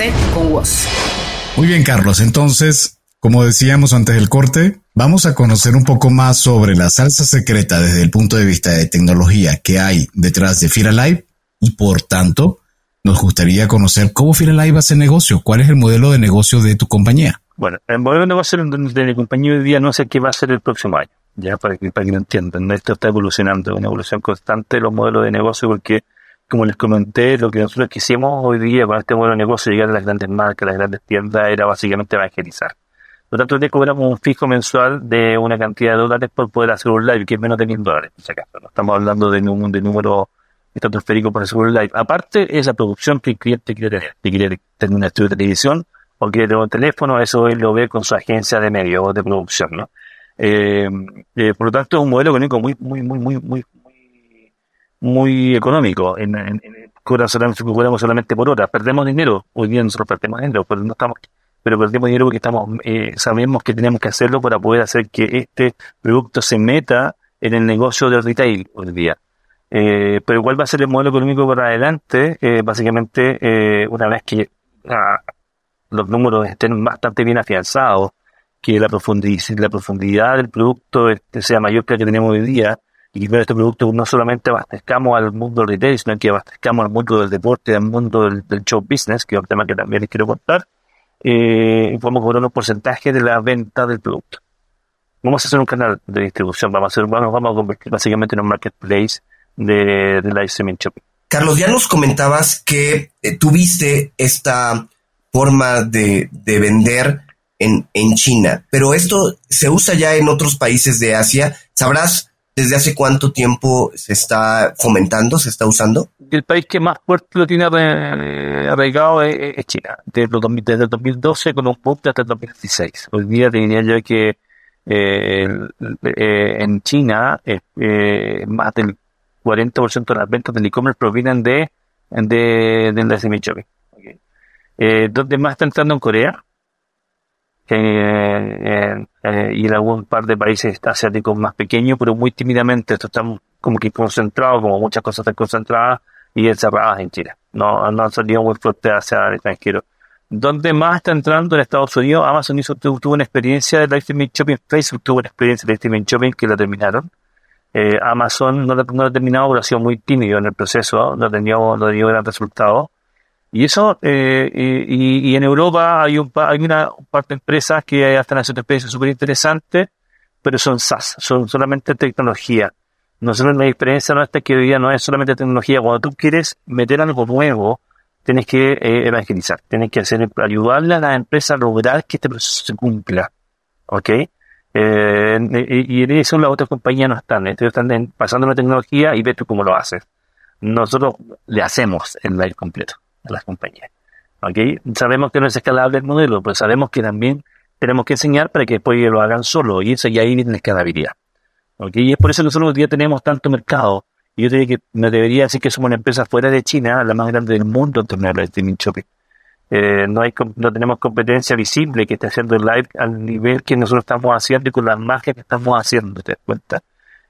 con Woz. Muy bien, Carlos. Entonces, como decíamos antes del corte, vamos a conocer un poco más sobre la salsa secreta desde el punto de vista de tecnología que hay detrás de Fira Live y por tanto, nos gustaría conocer cómo Fira Live hace negocio, cuál es el modelo de negocio de tu compañía. Bueno, el modelo de negocio de, de mi compañía hoy día no sé qué va a ser el próximo año, ya para que, para que lo entiendan. Esto está evolucionando, una evolución constante de los modelos de negocio, porque, como les comenté, lo que nosotros quisimos hoy día con este modelo de negocio, llegar a las grandes marcas, a las grandes tiendas, era básicamente evangelizar. Por lo tanto, le cobramos un fijo mensual de una cantidad de dólares por poder hacer un live, que es menos de mil dólares, por si acaso. No estamos hablando de, un, de número estratosférico para hacer un live. Aparte, es la producción que el cliente quiere tener. Si quiere tener un estudio de televisión o quiere tener un teléfono, eso él lo ve con su agencia de medios o de producción, ¿no? Eh, eh, por lo tanto, es un modelo económico muy, muy, muy, muy, muy, muy, económico. En, en, en cobramos solamente por hora. Perdemos dinero. Hoy día nosotros perdemos dinero, pero no estamos, pero perdemos dinero porque estamos, eh, sabemos que tenemos que hacerlo para poder hacer que este producto se meta en el negocio del retail hoy día. Eh, pero igual va a ser el modelo económico para adelante, eh, básicamente, eh, una vez que ah, los números estén bastante bien afianzados, que la profundidad, la profundidad del producto este, sea mayor que la que tenemos hoy día, y que este producto no solamente abastezcamos al mundo del retail, sino que abastezcamos al mundo del deporte, al mundo del, del show business, que es un tema que también les quiero contar, eh, podemos cobrar un porcentaje de la venta del producto. Vamos a hacer un canal de distribución, vamos a hacer, vamos, vamos a convertir básicamente en un marketplace de, de live streaming shopping. Carlos, ya nos comentabas que eh, tuviste esta forma de, de vender en, en China, pero esto se usa ya en otros países de Asia. ¿Sabrás desde hace cuánto tiempo se está fomentando, se está usando? El país que más fuerte lo tiene arra- arraigado es, China, desde, los 2000 desde el 2012 con un punto hasta el 2016. Hoy día te diría yo que eh, eh, en China eh, eh, más del 40% de las ventas del e-commerce provienen de de, del live shopping. Eh, ¿Dónde más está entrando en Corea? Eh, eh, y en algún par de países asiáticos más pequeños, pero muy tímidamente. Esto está como que concentrado, como muchas cosas están concentradas y encerradas en China. No, no han salido muy fuerte hacia el extranjero. ¿Dónde más está entrando en Estados Unidos? Amazon hizo, tuvo una experiencia de live streaming shopping, Facebook tuvo una experiencia de live streaming shopping que la terminaron. Eh, Amazon no, no lo ha terminado, pero ha sido muy tímido en el proceso, no ha no ha tenido gran resultado. Y eso, eh, y, y, en Europa hay, un, hay una parte de empresas que están haciendo experiencias súper interesantes, pero son SaaS, son solamente tecnología. Nosotros la experiencia nuestra es que hoy día no es solamente tecnología. Cuando tú quieres meter algo nuevo, tienes que eh, evangelizar, tienes que hacer, ayudarle a la empresa a lograr que este proceso se cumpla. ¿Ok? Eh, y, y eso las otras compañías no están. Ellos están pasando la tecnología y ves tú cómo lo haces. Nosotros le hacemos el live completo a las compañías. ¿Okay? Sabemos que no es escalable el modelo, pero sabemos que también tenemos que enseñar para que después lo hagan solo y eso ya ahí viene la escalabilidad. ¿Okay? Y es por eso que nosotros día tenemos tanto mercado. Y yo te que me debería decir que somos una empresa fuera de China, la más grande del mundo en torno de streaming shopping. Eh, no, hay, no tenemos competencia visible que esté haciendo live al nivel que nosotros estamos haciendo y con las marcas que estamos haciendo, ¿te das cuenta?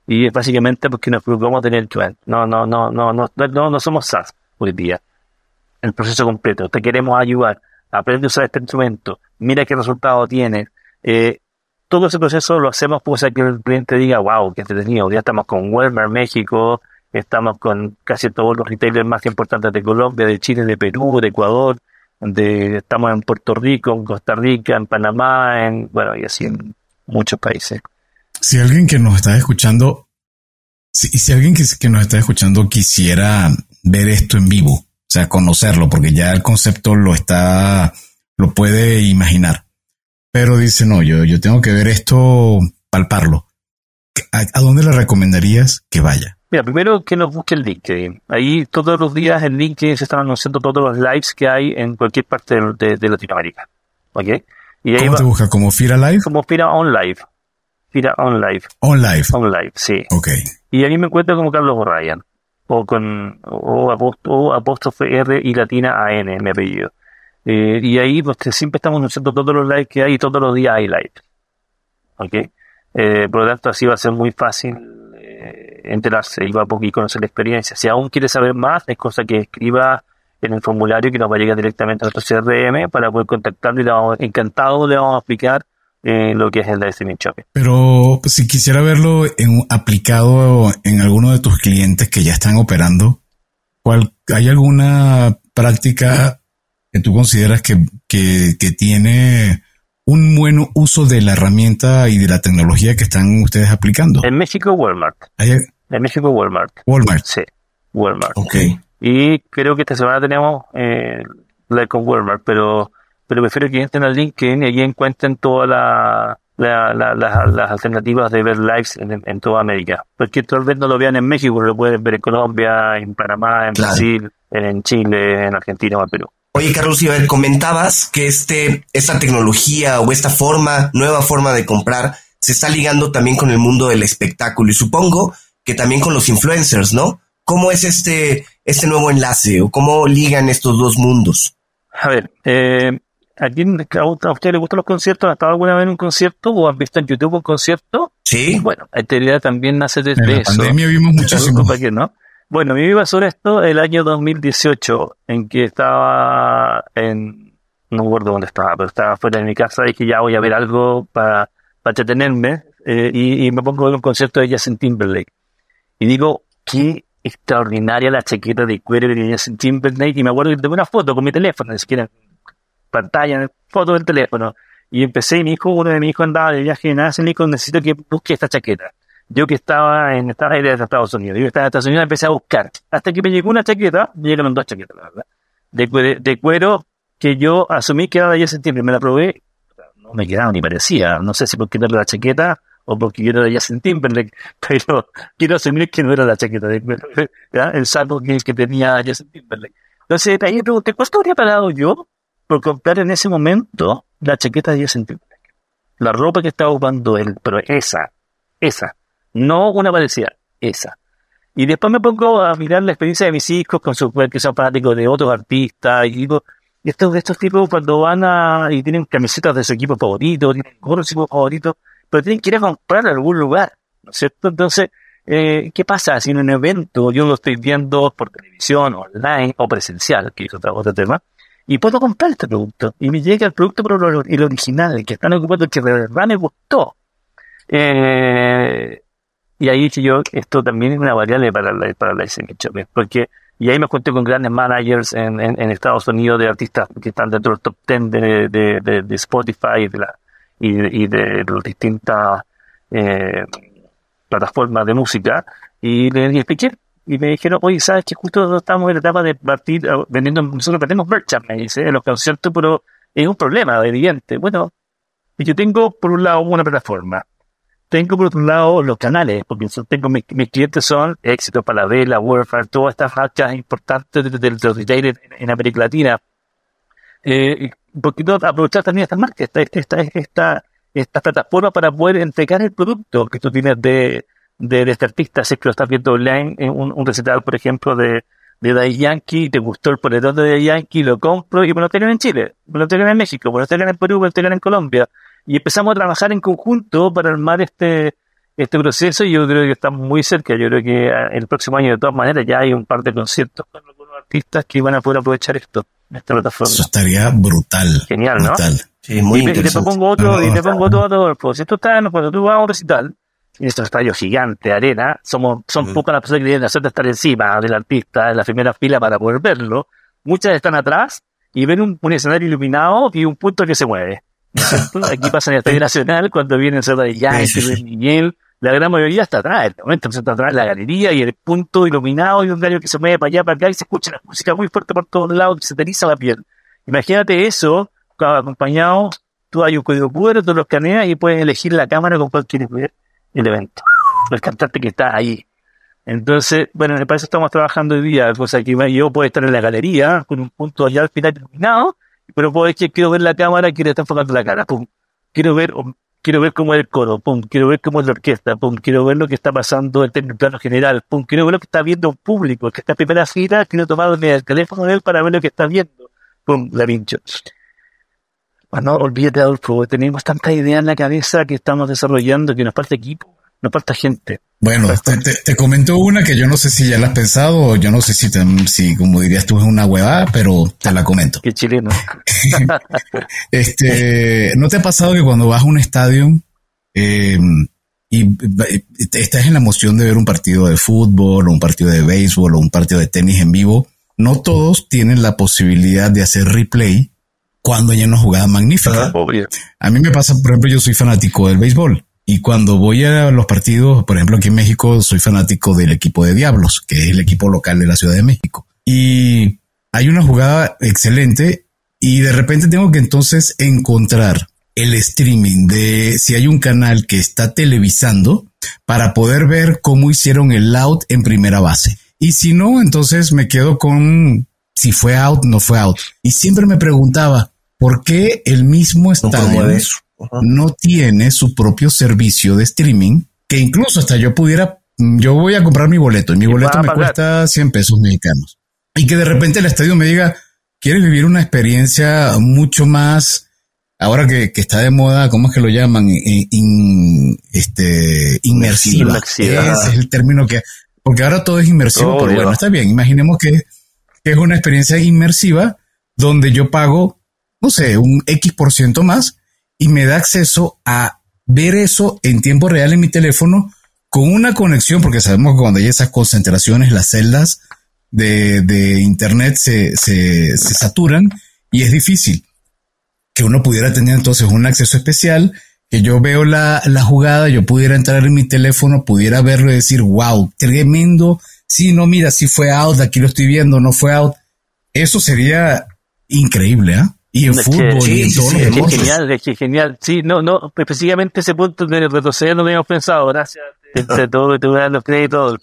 Y es básicamente porque nos preocupamos tener el No, no, no, no, no, no, no somos SaaS hoy día el proceso completo. Te queremos ayudar. Aprende a usar este instrumento. Mira qué resultado tiene. Eh, todo ese proceso lo hacemos pues que el cliente diga, wow, qué entretenido. Ya estamos con Walmart México, estamos con casi todos los retailers más importantes de Colombia, de Chile, de Perú, de Ecuador, de, estamos en Puerto Rico, en Costa Rica, en Panamá, en, bueno, y así en muchos países. Si alguien que nos está escuchando, si, si alguien que, que nos está escuchando quisiera ver esto en vivo, o sea, conocerlo, porque ya el concepto lo está, lo puede imaginar. Pero dice, no, yo, yo tengo que ver esto, palparlo. ¿A, dónde le recomendarías que vaya? Mira, primero que nos busque el LinkedIn. Ahí todos los días en LinkedIn se están anunciando todos los lives que hay en cualquier parte de, Latinoamérica. ¿Ok? Y ¿Cómo te busca? ¿Como Fira Live? Como Fira On Live. Fira On Live. On Live. On Live, sí. Ok. Y ahí me encuentro como Carlos O'Ryan o con o, apóstrofe R y latina AN, mi apellido. Eh, y ahí pues siempre estamos anunciando todos los likes que hay y todos los días hay likes. ¿Ok? Eh, por lo tanto, así va a ser muy fácil eh, enterarse y va a y conocer la experiencia. Si aún quiere saber más, es cosa que escriba en el formulario que nos va a llegar directamente a nuestro CRM para poder contactarlo y le vamos, encantado le vamos a explicar en lo que es el de streaming shopping. Pero pues, si quisiera verlo en, aplicado en alguno de tus clientes que ya están operando, ¿cuál, ¿hay alguna práctica que tú consideras que, que, que tiene un buen uso de la herramienta y de la tecnología que están ustedes aplicando? En México, Walmart. En México, Walmart. Walmart. Sí, Walmart. Ok. Y creo que esta semana tenemos eh, con Walmart, pero pero prefiero que entren al LinkedIn y allí encuentren todas las alternativas de ver lives en, toda América. Porque tal vez no lo vean en México, lo pueden ver en Colombia, en Panamá, en Brasil, en, Chile, en Argentina o en Perú. Oye, Carlos, ver, comentabas que este, esta tecnología o esta forma, nueva forma de comprar, se está ligando también con el mundo del espectáculo y supongo que también con los influencers, ¿no? ¿Cómo es este, este nuevo enlace o cómo ligan estos dos mundos? A ver, eh, ¿A quién a usted le gustan los conciertos? ¿Ha estado alguna vez en un concierto o han visto en YouTube un concierto? Sí. Bueno, esta idea también nace desde en la pandemia vimos muchísimo. ¿no? Bueno, me iba sobre esto el año 2018, en que estaba en, no recuerdo dónde estaba, pero estaba fuera de mi casa y que ya voy a ver algo para, para entretenerme eh, y, me pongo a ver un concierto de Justin Timberlake. Y digo, qué extraordinaria la chaqueta de cuero de Justin Timberlake y me acuerdo que tengo una foto con mi teléfono, ni siquiera pantalla, foto del teléfono. Y empecé mi hijo, uno de mis hijos andaba de viaje en Asia, y necesito que busque esta chaqueta. Yo que estaba en, estaba de Estados Unidos, yo estaba en Estados Unidos empecé a buscar. Hasta que me llegó una chaqueta, me llegaron dos chaquetas, la verdad. De, cuero que yo asumí que era de Justin Timberlake, me la probé, no me quedaba ni parecía. No sé si por quitarle la chaqueta o porque yo era de Justin Timberlake, pero quiero asumir que no era la chaqueta de cuero, el saco que, que tenía Justin Timberlake. Entonces, ahí me pregunté, ¿cuánto habría pagado yo por comprar en ese momento la chaqueta de 10 centímetros. La ropa que estaba ocupando él, pero esa, esa, no una parecida, esa. Y después me pongo a mirar la experiencia de mis hijos con sus que son fanáticos de otros artistas y digo, estos, estos tipos cuando van a, y tienen camisetas de su equipo favorito, tienen gorros de favorito, pero tienen que ir a comprar a algún lugar, ¿no es cierto? Entonces, eh, ¿qué pasa si en un evento yo lo estoy viendo por televisión, online o presencial, que es otro, otro tema, y puedo comprar este producto, y me llega el producto pero el original, el que están ocupando, el que de verdad me gustó. Eh, y ahí dije yo, esto también es una variable para la, para la porque, y ahí me conté con grandes managers en, en, Estados Unidos de artistas que están dentro del top 10 de, de, de, Spotify y de, la, y, de, las distintas eh, plataformas de música, y les expliqué, y me dijeron, oye, ¿sabes que justo estamos en la etapa de partir ah, vendiendo, nosotros vendemos merchant, me dice, en los conciertos, pero es un problema evidente. Bueno, yo tengo por un lado una plataforma, tengo por otro lado los canales, porque tengo mis, clientes son Éxito, Paladela, Warfare, todas estas marcas importantes de, los retailers en, América Latina. Eh, porque no aprovechar también estas marcas, esta, esta, esta, esta plataforma para poder entregar el producto que tú tienes de, de, este artista, si es que lo estás viendo online, en un, un recital, por ejemplo, de, de Day Yankee, te gustó el ponedor de Day Yankee, lo compro y me lo tienen en Chile, me lo tienen en México, me lo tienen en Perú, me lo tienen en Colombia y empezamos a trabajar en conjunto para armar este, este proceso y yo creo que estamos muy cerca. Yo creo que ah, el próximo año, de todas maneras, ya hay un par de conciertos con algunos artistas que van a poder aprovechar esto, esta plataforma. Eso estaría brutal. Genial, ¿no? Sí, muy y, y te pongo otro, y te pongo otro, pues esto está, cuando tú vas a un recital, en estos estadios gigantes, arena, somos, son pocas las personas que tienen la suerte de estar encima del artista en la primera fila para poder verlo. Muchas están atrás y ven un, un escenario iluminado y un punto que se mueve. Aquí pasa en el Estadio Nacional cuando viene el de ya, sí, Miguel, la gran mayoría está atrás, el momento está atrás la galería y el punto iluminado y un gallo que se mueve para allá, para acá y se escucha la música muy fuerte por todos lados que se te la piel. Imagínate eso, acompañado, tú hay un código QR, tú lo escaneas y puedes elegir la cámara con cual quieres ver el evento. El cantante que está ahí. Entonces, bueno, para eso estamos trabajando hoy día, cosa que yo puedo estar en la galería con un punto allá al final iluminado pero pues que quiero ver la cámara, quiero estar enfocando la cara, pum. Quiero ver, quiero ver cómo es el coro, pum. Quiero ver cómo es la orquesta, pum. Quiero ver lo que está pasando en el plano general, pum. Quiero ver lo que está viendo un público, el que está primera fila, quiero tomar el teléfono de él para ver lo que está viendo, pum, la pincho. Bueno, olvídate, Adolfo, tenemos tantas ideas en la cabeza que estamos desarrollando que nos falta equipo, nos falta gente. Bueno, te, comento una que yo no sé si ya la has pensado yo no sé si, si como dirías tú, es una huevada, pero te la comento. Qué chileno. este, ¿No te ha pasado que cuando vas a un estadio em, y estás en la emoción de ver un partido de fútbol o un partido de béisbol o un partido de tenis en vivo, no todos tienen la posibilidad de hacer replay cuando hay una jugada magnífica. a mí me pasa, por ejemplo, yo soy fanático del béisbol y cuando voy a los partidos, por ejemplo, aquí en México, soy fanático del equipo de Diablos, que es el equipo local de la Ciudad de México. Y hay una jugada excelente y de repente tengo que entonces encontrar el streaming de si hay un canal que está televisando para poder ver cómo hicieron el out en primera base. Y si no, entonces me quedo con si fue out, no fue out. Y siempre me preguntaba, ¿por qué el mismo estadio no tiene su propio servicio de streaming, que incluso hasta yo pudiera, yo voy a comprar mi boleto y mi boleto me cuesta 100 pesos mexicanos. Y que de repente el estadio me diga, ¿quieres vivir una experiencia mucho más, ahora que, está de moda, ¿cómo es que lo llaman? este, inmersiva. Ese es el término que, porque ahora todo es inmersivo, pero bueno, está bien. Imaginemos que, que es una experiencia inmersiva donde yo pago, no sé, un X por ciento más y me da acceso a ver eso en tiempo real en mi teléfono con una conexión, porque sabemos que cuando hay esas concentraciones, las celdas de, internet se, se, saturan y es difícil que uno pudiera tener entonces un acceso especial, que yo veo la, la jugada, yo pudiera entrar en mi teléfono, pudiera verlo y decir, wow, tremendo. Sí, no, mira, si fue out, aquí lo estoy viendo, no fue out. Eso sería increíble, ¿ah? Y en fútbol y en todos los Es genial, es genial. Sí, no, no, específicamente ese punto de retroceder no lo habíamos pensado. Gracias de, todo, te voy a dar los créditos,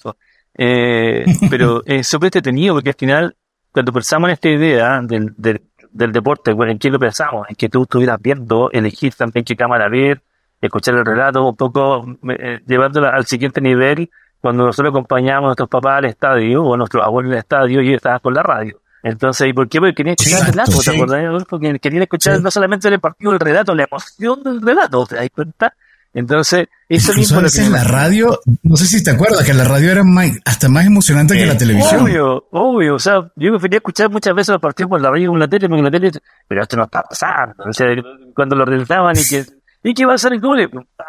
Eh, pero es súper entretenido porque al final, cuando pensamos en esta idea del, del, del deporte, bueno, ¿en qué lo pensamos? En que tú estuvieras viendo, elegir también qué cámara ver, escuchar el relato, un poco eh, llevándolo al siguiente nivel, cuando nosotros acompañábamos a nuestros papás al estadio o a nuestros abuelos al estadio y ellos estaban con la radio. Entonces, ¿y por qué? Porque querían escuchar el relato, ¿te acordás? Porque querían escuchar no solamente el partido, el relato, la emoción del relato, ¿te das cuenta? Entonces, eso mismo lo que en la radio, no sé si te acuerdas que la radio era más, hasta más emocionante que la televisión. Obvio, obvio, o sea, yo prefería escuchar muchas veces los partidos por la radio con la tele, con la tele, pero esto no está pasando. O sea, cuando lo realizaban y que ¿Y qué va a hacer el gol?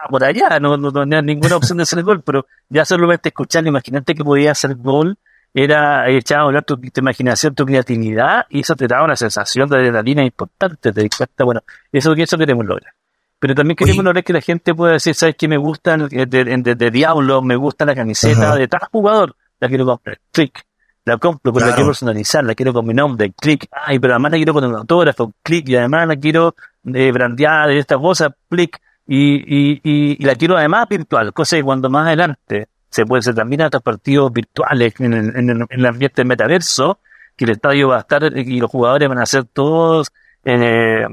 Por allá, no, no, tenía ninguna opción de hacer el gol, pero ya solamente escuchar, imagínate que podía hacer gol, era echar a volar tu, imaginación, tu creatividad, y eso te daba una sensación de adrenalina importante, te cuenta, bueno, eso, eso queremos lograr. Pero también queremos lograr que la gente pueda decir, ¿sabes qué me gusta de, de, Diablo? Me gusta la camiseta de tal jugador, la quiero comprar, clic. La compro, pero la quiero personalizar, la quiero con mi nombre, clic. Ay, pero además la quiero con un autógrafo, clic. Y además la quiero de brandeada de esta cosa, clic, y, y, y, la quiero además virtual, cosa que cuando más adelante se puede hacer también a estos partidos virtuales en el, en el, ambiente metaverso, que el estadio va a estar y los jugadores van a ser todos eh,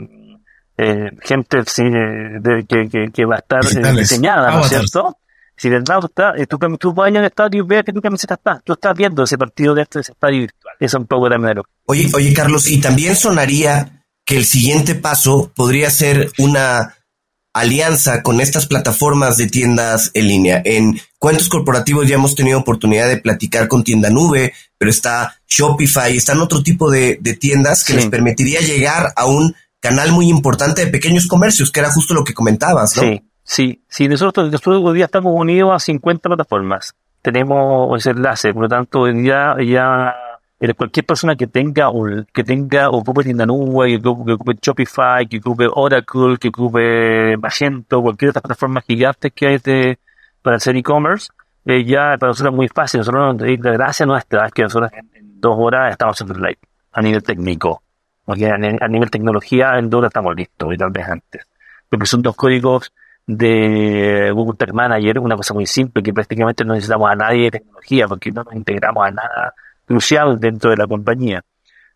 eh, gente de, que, que, va a estar eh, diseñada, ¿no es cierto? Si el lado está, tú, tú vas al estadio y veas que tu camiseta está, tú estás viendo ese partido de este ese estadio virtual. Eso es un poco de Oye, oye, Carlos, y también sonaría que el siguiente paso podría ser una alianza con estas plataformas de tiendas en línea. En cuentos corporativos ya hemos tenido oportunidad de platicar con tienda nube, pero está Shopify, están otro tipo de, tiendas que les permitiría llegar a un canal muy importante de pequeños comercios, que era justo lo que comentabas, ¿no? Sí, sí, sí. Nosotros, nosotros hoy día estamos unidos a 50 plataformas. Tenemos ese enlace, por lo tanto, ya, ya cualquier persona que tenga que tenga ocupe tienda nube, que ocupe, Shopify, que ocupe Oracle, que ocupe Magento, cualquier de estas plataformas gigantes que hay de, para hacer e-commerce, eh, ya para nosotros es muy fácil. Nosotros, la gracia nuestra es que nosotros en, dos horas estamos en live a nivel técnico. Porque a, nivel tecnología en dos horas estamos listos y tal vez antes. Porque son dos códigos de Google Tag Manager, una cosa muy simple, que prácticamente no necesitamos a nadie de tecnología, porque no nos integramos a nada crucial dentro de la compañía.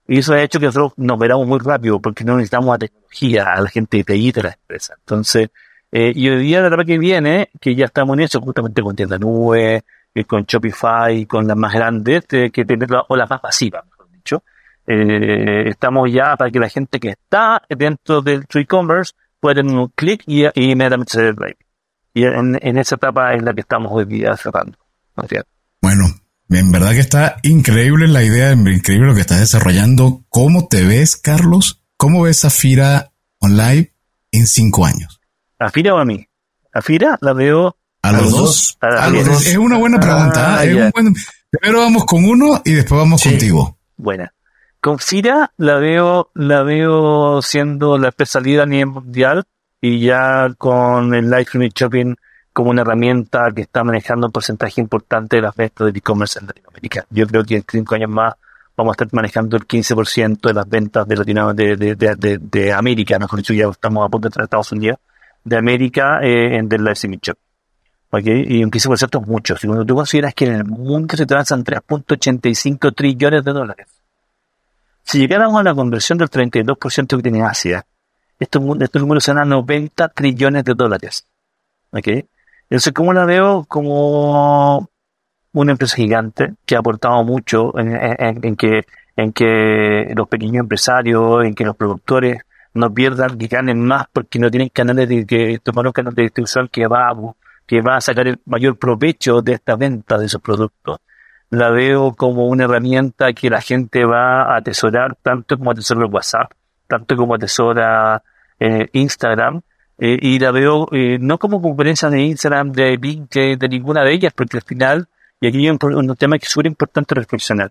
Y eso ha hecho que nosotros nos veramos muy rápido porque no necesitamos la tecnología, a la gente de TI de la empresa. Entonces, eh, y hoy día, la verdad que viene, que ya estamos en eso, justamente con tienda nube, eh, con Shopify, con las más grandes, que tener o las más pasivas, mejor dicho. Eh, estamos ya para que la gente que está dentro del e-commerce pueda dar un clic y, inmediatamente se Y en, en, esa etapa es la que estamos hoy día cerrando. Bueno, en verdad que está increíble la idea, increíble lo que estás desarrollando. ¿Cómo te ves, Carlos? ¿Cómo ves a Fira Online en cinco años? ¿A Fira o a mí? ¿A Fira la veo a, los, dos. Es una buena pregunta. Ah, ¿eh? Primero vamos con uno y después vamos contigo. Buena. Con Fira la veo, la veo siendo la especialidad a nivel mundial y ya con el live shopping como una herramienta que está manejando un porcentaje importante de las ventas de e-commerce en Latinoamérica. Yo creo que en cinco años más vamos a estar manejando el 15% de las ventas de Latinoamérica, de, de, de, América, mejor dicho, ya estamos a punto de entrar a Estados Unidos, de América eh, en del live streaming shop. ¿Okay? Y un 15% es mucho. Si cuando tú consideras que en el mundo se transan 3.85 trillones de dólares, si llegáramos a la conversión del 32% que tiene Asia, estos, estos números serán 90 trillones de dólares. ¿Okay? Entonces, ¿cómo la veo? Como una empresa gigante que ha aportado mucho en, que, en que los pequeños empresarios, en que los productores no pierdan, que ganen más porque no tienen canales de que tomaron canales de distribución que va, que va a sacar el mayor provecho de esta venta de esos productos. La veo como una herramienta que la gente va a atesorar tanto como atesora WhatsApp, tanto como atesora eh, Instagram, eh, y la veo eh, no como conferencia de Instagram, de LinkedIn, de ninguna de ellas, porque al final, y aquí hay un, tema que es súper importante reflexionar,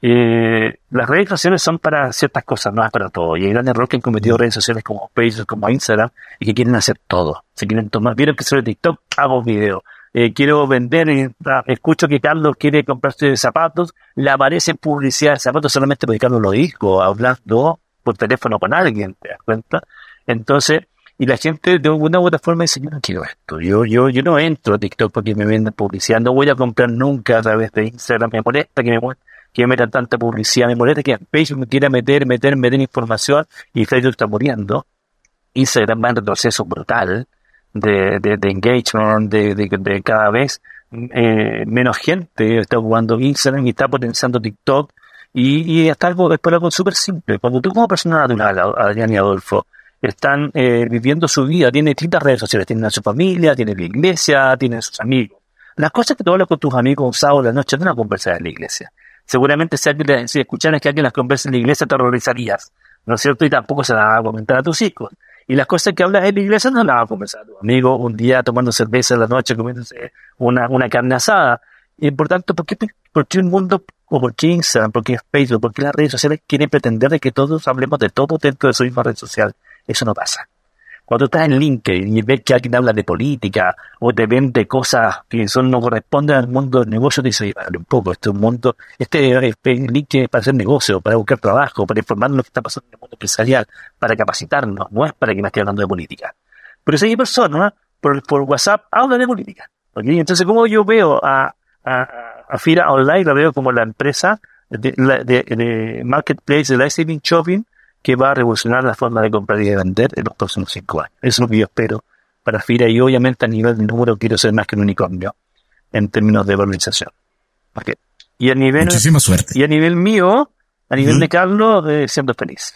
eh, las redes sociales son para ciertas cosas, no es para todo. Y hay grandes error que han cometido redes sociales como Facebook, como Instagram, y que quieren hacer todo. Se quieren tomar, vieron que soy TikTok, hago video. Eh, quiero vender, ah, escucho que Carlos quiere comprarse zapatos, le aparece publicidad de zapatos solamente porque Carlos lo dijo, hablando por teléfono con alguien, ¿te das cuenta? Entonces, y la gente de alguna u otra forma dice, yo no quiero esto, yo, yo, yo no entro a TikTok porque me vendan publicidad, no voy a comprar nunca a través de Instagram, me molesta que me, que me metan tanta publicidad, me molesta que Facebook me quiera meter, meter, meter información y Facebook está muriendo. Instagram va en retroceso brutal de, de, de engagement, de, de, de, cada vez eh, menos gente está ocupando Instagram y está potenciando TikTok. Y, y está algo, es por algo súper simple. Cuando tú como persona natural, Adrián y Adolfo, están eh, viviendo su vida, tienen distintas redes sociales, tienen a su familia, tienen la iglesia, tienen a sus amigos. Las cosas que tú hablas con tus amigos un sábado en la noche no una conversar en la iglesia. Seguramente si, alguien, si escucharas que alguien las conversa en la iglesia te horrorizarías, ¿no es cierto? Y tampoco se las va a comentar a tus hijos. Y las cosas que hablas en la iglesia no las va a conversar a tu amigo un día tomando cerveza en la noche, comiéndose una, una carne asada. Y por tanto, ¿por qué, por mundo, o por Instagram, por qué Facebook, por qué las redes sociales quieren pretender de que todos hablemos de todo dentro de su misma red social? Eso no pasa. Cuando estás en LinkedIn y ves que alguien habla de política o te vende cosas que son, no corresponden al mundo del negocio, te dice, vale, un poco, este es un mundo, este, LinkedIn es para hacer negocio, para buscar trabajo, para informarnos lo que está pasando en el mundo empresarial, para capacitarnos, no es para que me esté hablando de política. Pero si hay personas por, por WhatsApp hablan de política. Entonces, como yo veo a, a, a Fira Online, la veo como la empresa de, de, de Marketplace de Live Saving Shopping, que va a revolucionar la forma de comprar y de vender en los próximos cinco años. Eso es lo que yo espero para FIRA y obviamente a nivel de número quiero ser más que un unicornio en términos de valorización. Y a nivel, Muchísima suerte. Y a nivel mío, a nivel de Carlos, eh, siendo feliz.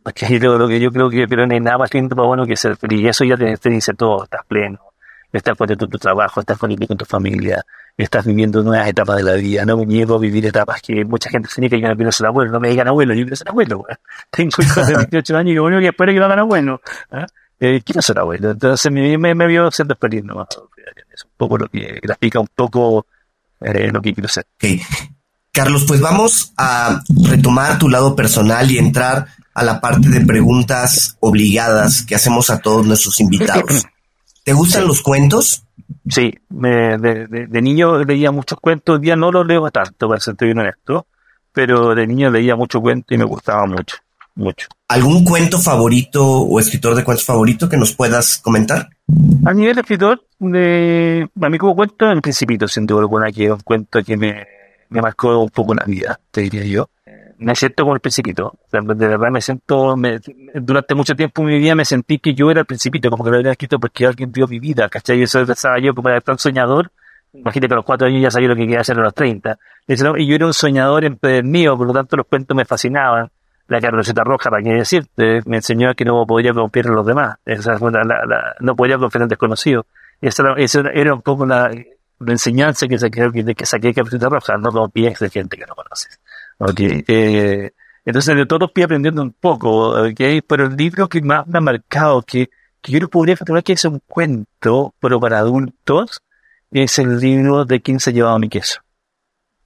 Porque lo, lo que yo creo que pero no hay nada más lindo para bueno que ser feliz. Y eso ya te, te dice todo, estás pleno, estás contento en tu trabajo, estás feliz con tu familia, estás viviendo nuevas etapas de la vida. No me niego a vivir etapas que mucha gente se niega yo no quiero ser abuelo. No me digan abuelo, yo quiero ser abuelo. Tengo hijos de 28 años y lo único que espero es que lo hagan abuelo. ¿eh? Eh, quiero ser abuelo. Entonces me, me, me vio siendo feliz nomás. Es un poco lo que grafica un poco eh, lo que quiero ser. Okay. Carlos, pues vamos a retomar tu lado personal y entrar a la parte de preguntas obligadas que hacemos a todos nuestros invitados. ¿Te gustan sí. los cuentos? Sí, me, de, de, de, niño leía muchos cuentos, hoy día no los leo tanto, para ser bien honesto, pero de niño leía muchos cuentos y me gustaba mucho, mucho. ¿Algún cuento favorito o escritor de cuentos favorito que nos puedas comentar? A nivel de escritor, de, a mí como cuento, en Principito, sin duda alguna, que es un cuento que me, me marcó un poco la vida, te diría yo me siento como el principito. De verdad me siento, me, durante mucho tiempo en mi vida me sentí que yo era el principito, como que lo había escrito porque alguien vio mi vida, ¿cachai? Y eso pensaba yo como era tan soñador. Imagínate que a los cuatro años ya sabía lo que quería hacer a los treinta. Y yo era un soñador empedernido, por lo tanto los cuentos me fascinaban. La carroceta roja, para qué decirte, me enseñó que no podía confiar en los demás. Esa la, la, no podía confiar en desconocidos. Y esa, era un poco la, la enseñanza que saqué, que, que saqué de carroceta roja, no confies de gente que no conoces. Okay. Eh, entonces de todos fui aprendiendo un poco, okay, pero el libro que más me ha marcado, que, que yo no podría afirmar que es un cuento, pero para adultos, es el libro de quién se ha llevado mi queso.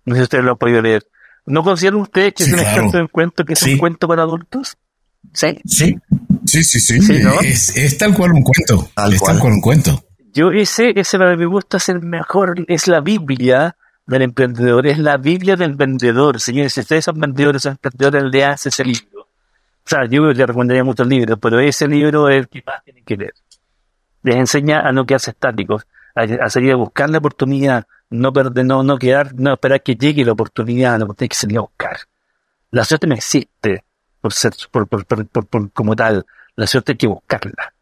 No sé si ustedes lo han podido leer. ¿No consideran ustedes que sí, es un claro. ejemplo de un cuento que es sí. un cuento para adultos? Sí. Sí, sí, sí. sí. sí ¿no? es, es, tal cual un cuento. Tal es cual. tal cual un cuento. Yo ese, ese para mi gusto es el mejor, es la Biblia del emprendedor, es la Biblia del vendedor. Señores, si ustedes son vendedores, son emprendedores, lean ese libro. O sea, yo les recomendaría muchos libros, pero ese libro es el que más tienen que leer. Les enseña a no quedarse estáticos, a, a salir a buscar la oportunidad, no perder, no, no quedar, no esperar que llegue la oportunidad, no tiene que salir a buscar. La suerte no existe por ser, por, por, por, por como tal. La suerte hay que buscarla.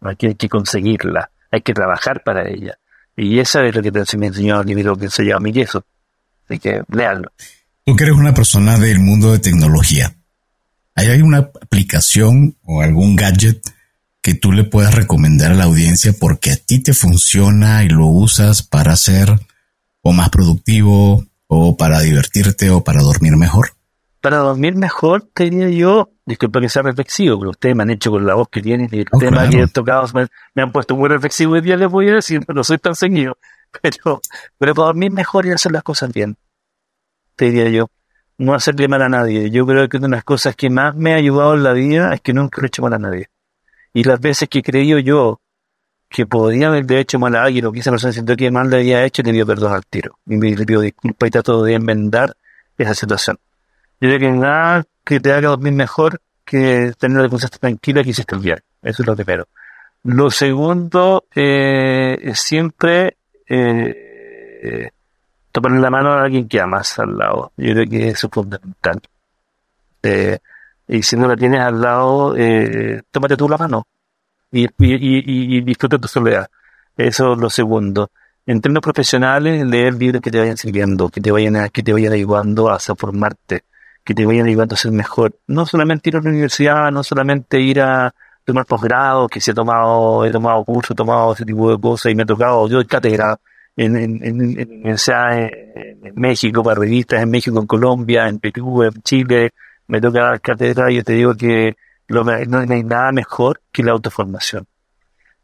Hay que, hay que conseguirla. Hay que trabajar para ella. Y esa es lo que me enseñó el libro que se llama Yeso. Así que léanlo. Tú que eres una persona del mundo de tecnología, ¿hay alguna aplicación o algún gadget que tú le puedas recomendar a la audiencia porque a ti te funciona y lo usas para ser o más productivo o para divertirte o para dormir mejor? Para dormir mejor, te diría yo, disculpa que sea reflexivo, pero ustedes me han hecho con la voz que tienen y el oh, tema claro. que he tocado me, me, han puesto muy reflexivo y día les voy a decir, pero no soy tan seguido. Pero, pero para dormir mejor y hacer las cosas bien, te diría yo. No hacerle mal a nadie. Yo creo que una de las cosas que más me ha ayudado en la vida es que nunca le he hecho mal a nadie. Y las veces que he creído yo que podría haberle hecho mal a alguien o que esa persona sintió que mal le había hecho, le pido perdón al tiro. Y me le pido disculpas y trato de enmendar esa situación. Yo creo que nada que te haga dormir mejor que tener la conciencia tranquila que hiciste el viaje. Eso es lo primero. Lo segundo, eh, siempre eh, tomarle la mano a alguien que amas al lado. Yo creo que eso es fundamental. Eh, y si no la tienes al lado, eh, tómate tú la mano y, y, y disfruta tu soledad. Eso es lo segundo. en términos profesionales, leer libros que te vayan sirviendo, que te vayan, que te vayan ayudando a formarte, que te vayan ayudando a ser mejor. No solamente ir a la universidad, no solamente ir a tomar posgrado, que se he tomado, he tomado cursos, he tomado ese tipo de cosas y me ha tocado, yo cátedra en, en, en, en, en, México, para revistas en México, en Colombia, en Perú, en Chile, me toca dar cátedra y yo te digo que no hay nada mejor que la autoformación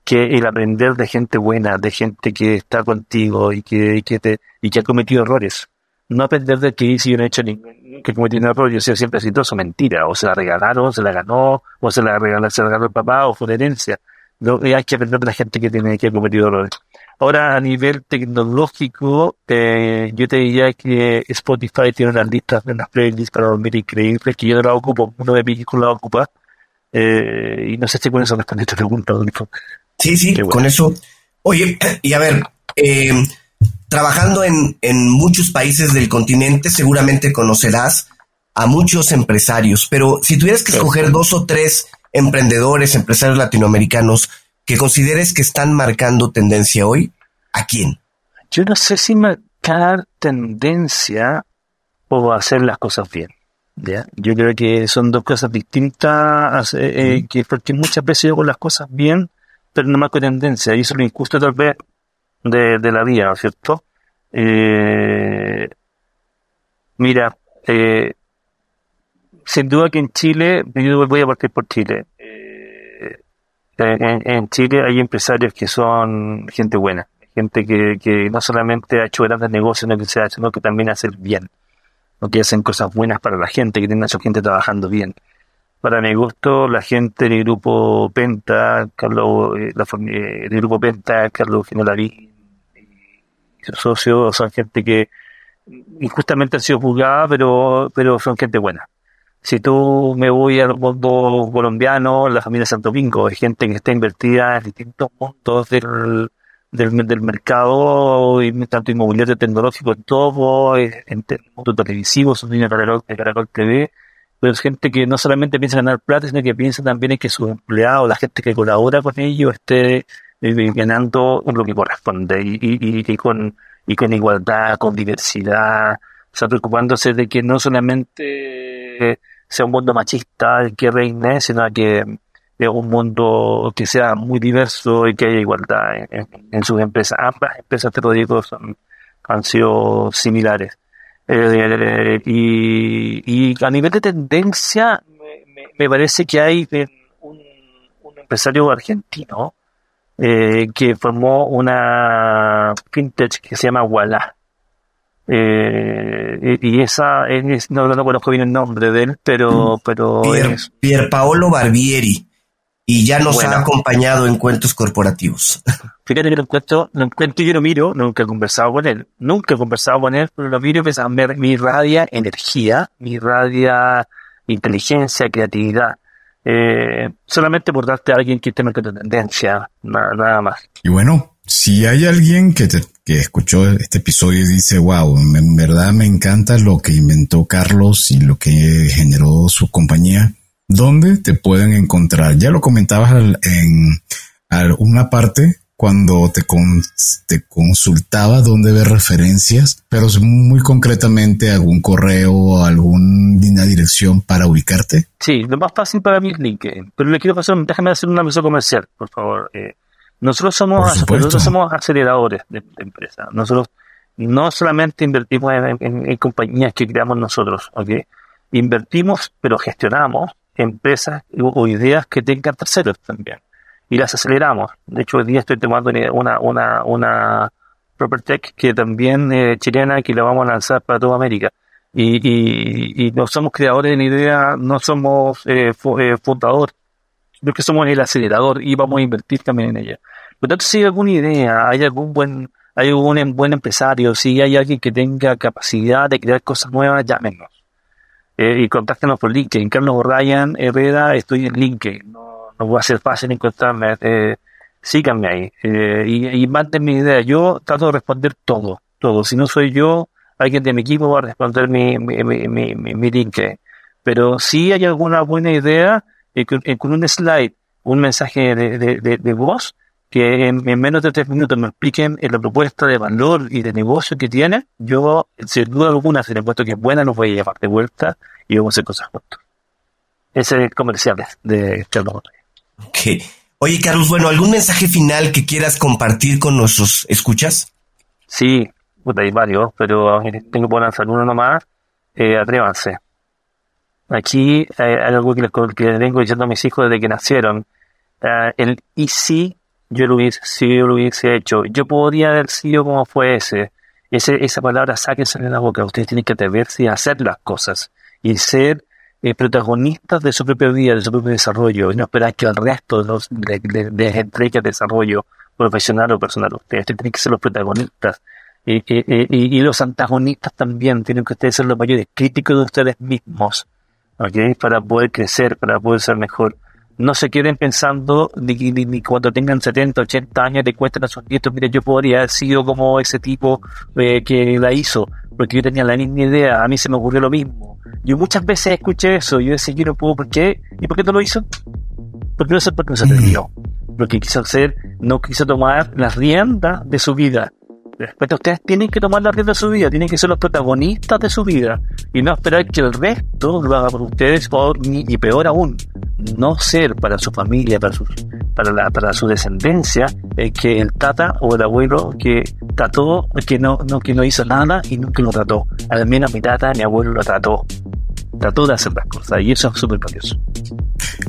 que el aprender de gente buena, de gente que está contigo y que, y que, te, y que ha cometido errores. No aprender de que no he hecho ningún, que cometí un error, yo soy siempre exitoso, mentira. O se la regalaron, se la ganó, o se la regaló, se la regaló el papá, o fue una herencia. No, hay que aprender de la gente que tiene que ha cometido errores. Ahora, a nivel tecnológico, eh, yo te diría que Spotify tiene unas listas, unas playlists para dormir increíbles, que yo no la ocupo, uno de mis hijos la ocupa. Eh, y no sé si con eso responde esta pregunta, Sí, sí, con eso. Oye, y a ver, eh, trabajando en, en muchos países del continente, seguramente conocerás a muchos empresarios, pero si tuvieras que escoger dos o tres emprendedores, empresarios latinoamericanos que consideres que están marcando tendencia hoy, ¿a quién? Yo no sé si marcar tendencia o hacer las cosas bien. ¿ya? Yo creo que son dos cosas distintas, eh, eh, que porque muchas veces yo hago las cosas bien pero no marco tendencia, y eso es lo injusto tal vez de, de la vida, ¿no es cierto? Eh, mira, eh, sin duda que en Chile, yo voy a partir por Chile. Eh, en, Chile hay empresarios que son gente buena, gente que, que no solamente ha hecho grandes negocios, sino que también hace bien, ¿no? que hacen cosas buenas para la gente, que tienen a su gente trabajando bien para mi gusto, la gente del grupo Penta, Carlos, eh, la eh, del grupo Penta, Carlos Genolarí y sus socios son gente que injustamente han sido juzgada, pero, pero son gente buena. Si tú me voy al mundo colombiano, la familia Santo Domingo, es gente que está invertida en distintos puntos del, del, del mercado, tanto inmobiliario, tecnológico, en todo, en, en el mundo televisivo, son de de Caracol TV, pero es gente que no solamente piensa en ganar plata, sino que piensa también en que sus empleados, la gente que colabora con ellos, esté eh, ganando lo que corresponde y, con, y con igualdad, con diversidad, o sea, preocupándose de que no solamente sea un mundo machista el que reine, sino que sea un mundo que sea muy diverso y que haya igualdad en, sus empresas. Ambas empresas, te lo digo, son, han sido similares. Eh, y, a nivel de tendencia, me, parece que hay un, empresario argentino eh, que formó una fintech que se llama Walla. Eh, y esa, es, no, no conozco bien el nombre de él, pero... Mm. pero Pier Paolo Barbieri y ya nos ha acompañado en cuentos corporativos. Fíjate que lo encuentro, lo encuentro y yo lo miro, nunca he conversado con él, nunca he conversado con él, pero lo miro y pensaba, mi radia energía, mi radia inteligencia, creatividad. Eh, solamente por darte a alguien que esté marcando tendencia, nada, nada, más. Y bueno, si hay alguien que, que escuchó este episodio y dice, wow, en verdad me encanta lo que inventó Carlos y lo que generó su compañía, ¿Dónde te pueden encontrar? Ya lo comentabas en una parte cuando te, te consultaba dónde ver referencias, pero muy concretamente algún correo o alguna dirección para ubicarte. Sí, lo más fácil para mí es LinkedIn, pero le quiero pasar, déjame hacer una mesa comercial, por favor. Eh, nosotros somos, nosotros somos aceleradores de, empresas. Nosotros no solamente invertimos en, compañías que creamos nosotros, ¿ok? Invertimos, pero gestionamos empresas o ideas que tengan terceros también. Y las aceleramos. De hecho, hoy día estoy tomando una, una, una ProperTech que también eh, chilena que la vamos a lanzar para toda América. Y, y, y no somos creadores de una idea, no somos eh, eh, fundadores, sino que somos el acelerador y vamos a invertir también en ella. Por tanto, si hay alguna idea, hay algún buen, hay algún buen empresario, si hay alguien que tenga capacidad de crear cosas nuevas, llámenos eh, y contáctenos por LinkedIn. Carlos Ryan Herrera, estoy en LinkedIn. No, no va a ser fácil encontrarme. Eh, síganme ahí eh, y, y mándenme ideas. Yo trato de responder todo, todo. Si no soy yo, alguien de mi equipo va a responder mi, mi, mi, mi, LinkedIn. Pero si hay alguna buena idea, eh, con, un slide, un mensaje de, de, de, voz, que en, menos de tres minutos me expliquen la propuesta de valor y de negocio que tiene, yo, sin duda alguna, si le puesto que es buena, los voy a llevar de vuelta y vamos a hacer cosas juntos. Ese es el comercial de Carlos Ok. Oye, Carlos, bueno, ¿algún mensaje final que quieras compartir con nuestros escuchas? Sí, hay varios, pero tengo que lanzar uno nomás. Eh, atrévanse. Aquí hay algo que les, que vengo diciendo a mis hijos desde que nacieron. Uh, el y si yo lo hubiese, si yo lo hubiese hecho, yo podría haber sido como fue ese. esa palabra sáquense de la boca. Ustedes tienen que atreverse a hacer las cosas y ser eh, protagonistas de su propia vida, de su propio desarrollo, y no esperar que el resto de los de, de, de desarrollo profesional o personal, ustedes tienen que ser los protagonistas. Y, y, los antagonistas también tienen que ustedes ser los mayores críticos de ustedes mismos, ¿okay? para poder crecer, para poder ser mejor. No se queden pensando ni, ni, cuando tengan 70, 80 años de cuenten a sus nietos, mire, yo podría haber sido como ese tipo eh, que la hizo, porque yo tenía la misma idea, a mí se me ocurrió lo mismo. Yo muchas veces escuché eso, yo decía, yo no puedo, ¿por qué? ¿Y por qué no lo hizo? Porque no sé por qué no se atrevió. Porque quiso hacer, no quiso tomar las riendas de su vida. Después ustedes tienen que tomar las riendas de su vida, tienen que ser los protagonistas de su vida y no esperar que el resto lo haga por ustedes o, ni, y peor aún, no ser para su familia, para su, para la, para su descendencia, eh, que el tata o el abuelo que trató, que no, no, que no hizo nada y nunca lo trató. Al menos mi tata, mi abuelo lo trató. Trató de hacer las cosas y eso es súper valioso.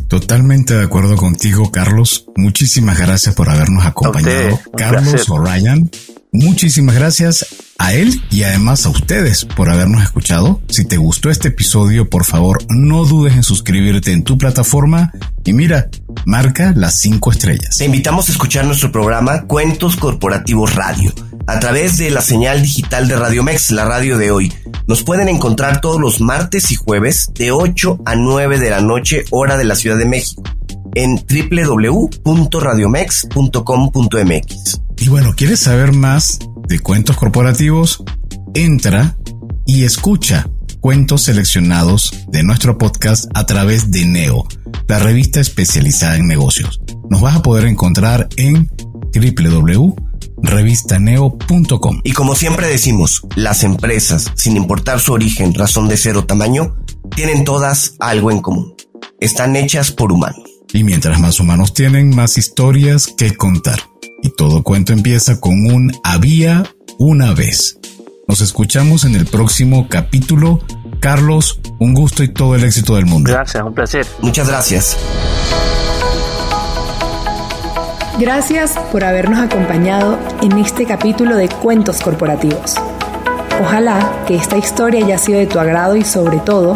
Totalmente de acuerdo contigo, Carlos. Muchísimas gracias por habernos acompañado. Carlos O'Ryan, muchísimas gracias a él y además a ustedes por habernos escuchado. Si te gustó este episodio, por favor, no dudes en suscribirte en tu plataforma y mira, marca las cinco estrellas. Te invitamos a escuchar nuestro programa Cuentos Corporativos Radio a través de la señal digital de Radio Mex, la radio de hoy. Nos pueden encontrar todos los martes y jueves de 8 a 9 de la noche, hora de la Ciudad de México, en www.radiomex.com.mx. Y bueno, ¿quieres saber más de cuentos corporativos? Entra y escucha cuentos seleccionados de nuestro podcast a través de Neo, la revista especializada en negocios. Nos vas a poder encontrar en www.revistaneo.com. Y como siempre decimos, las empresas, sin importar su origen, razón de ser o tamaño, tienen todas algo en común. Están hechas por humanos. Y mientras más humanos tienen, más historias que contar. Y todo cuento empieza con un había una vez. Nos escuchamos en el próximo capítulo. Carlos, un gusto y todo el éxito del mundo. Gracias, un placer. Muchas gracias. Gracias por habernos acompañado en este capítulo de Cuentos Corporativos. Ojalá que esta historia haya sido de tu agrado y sobre todo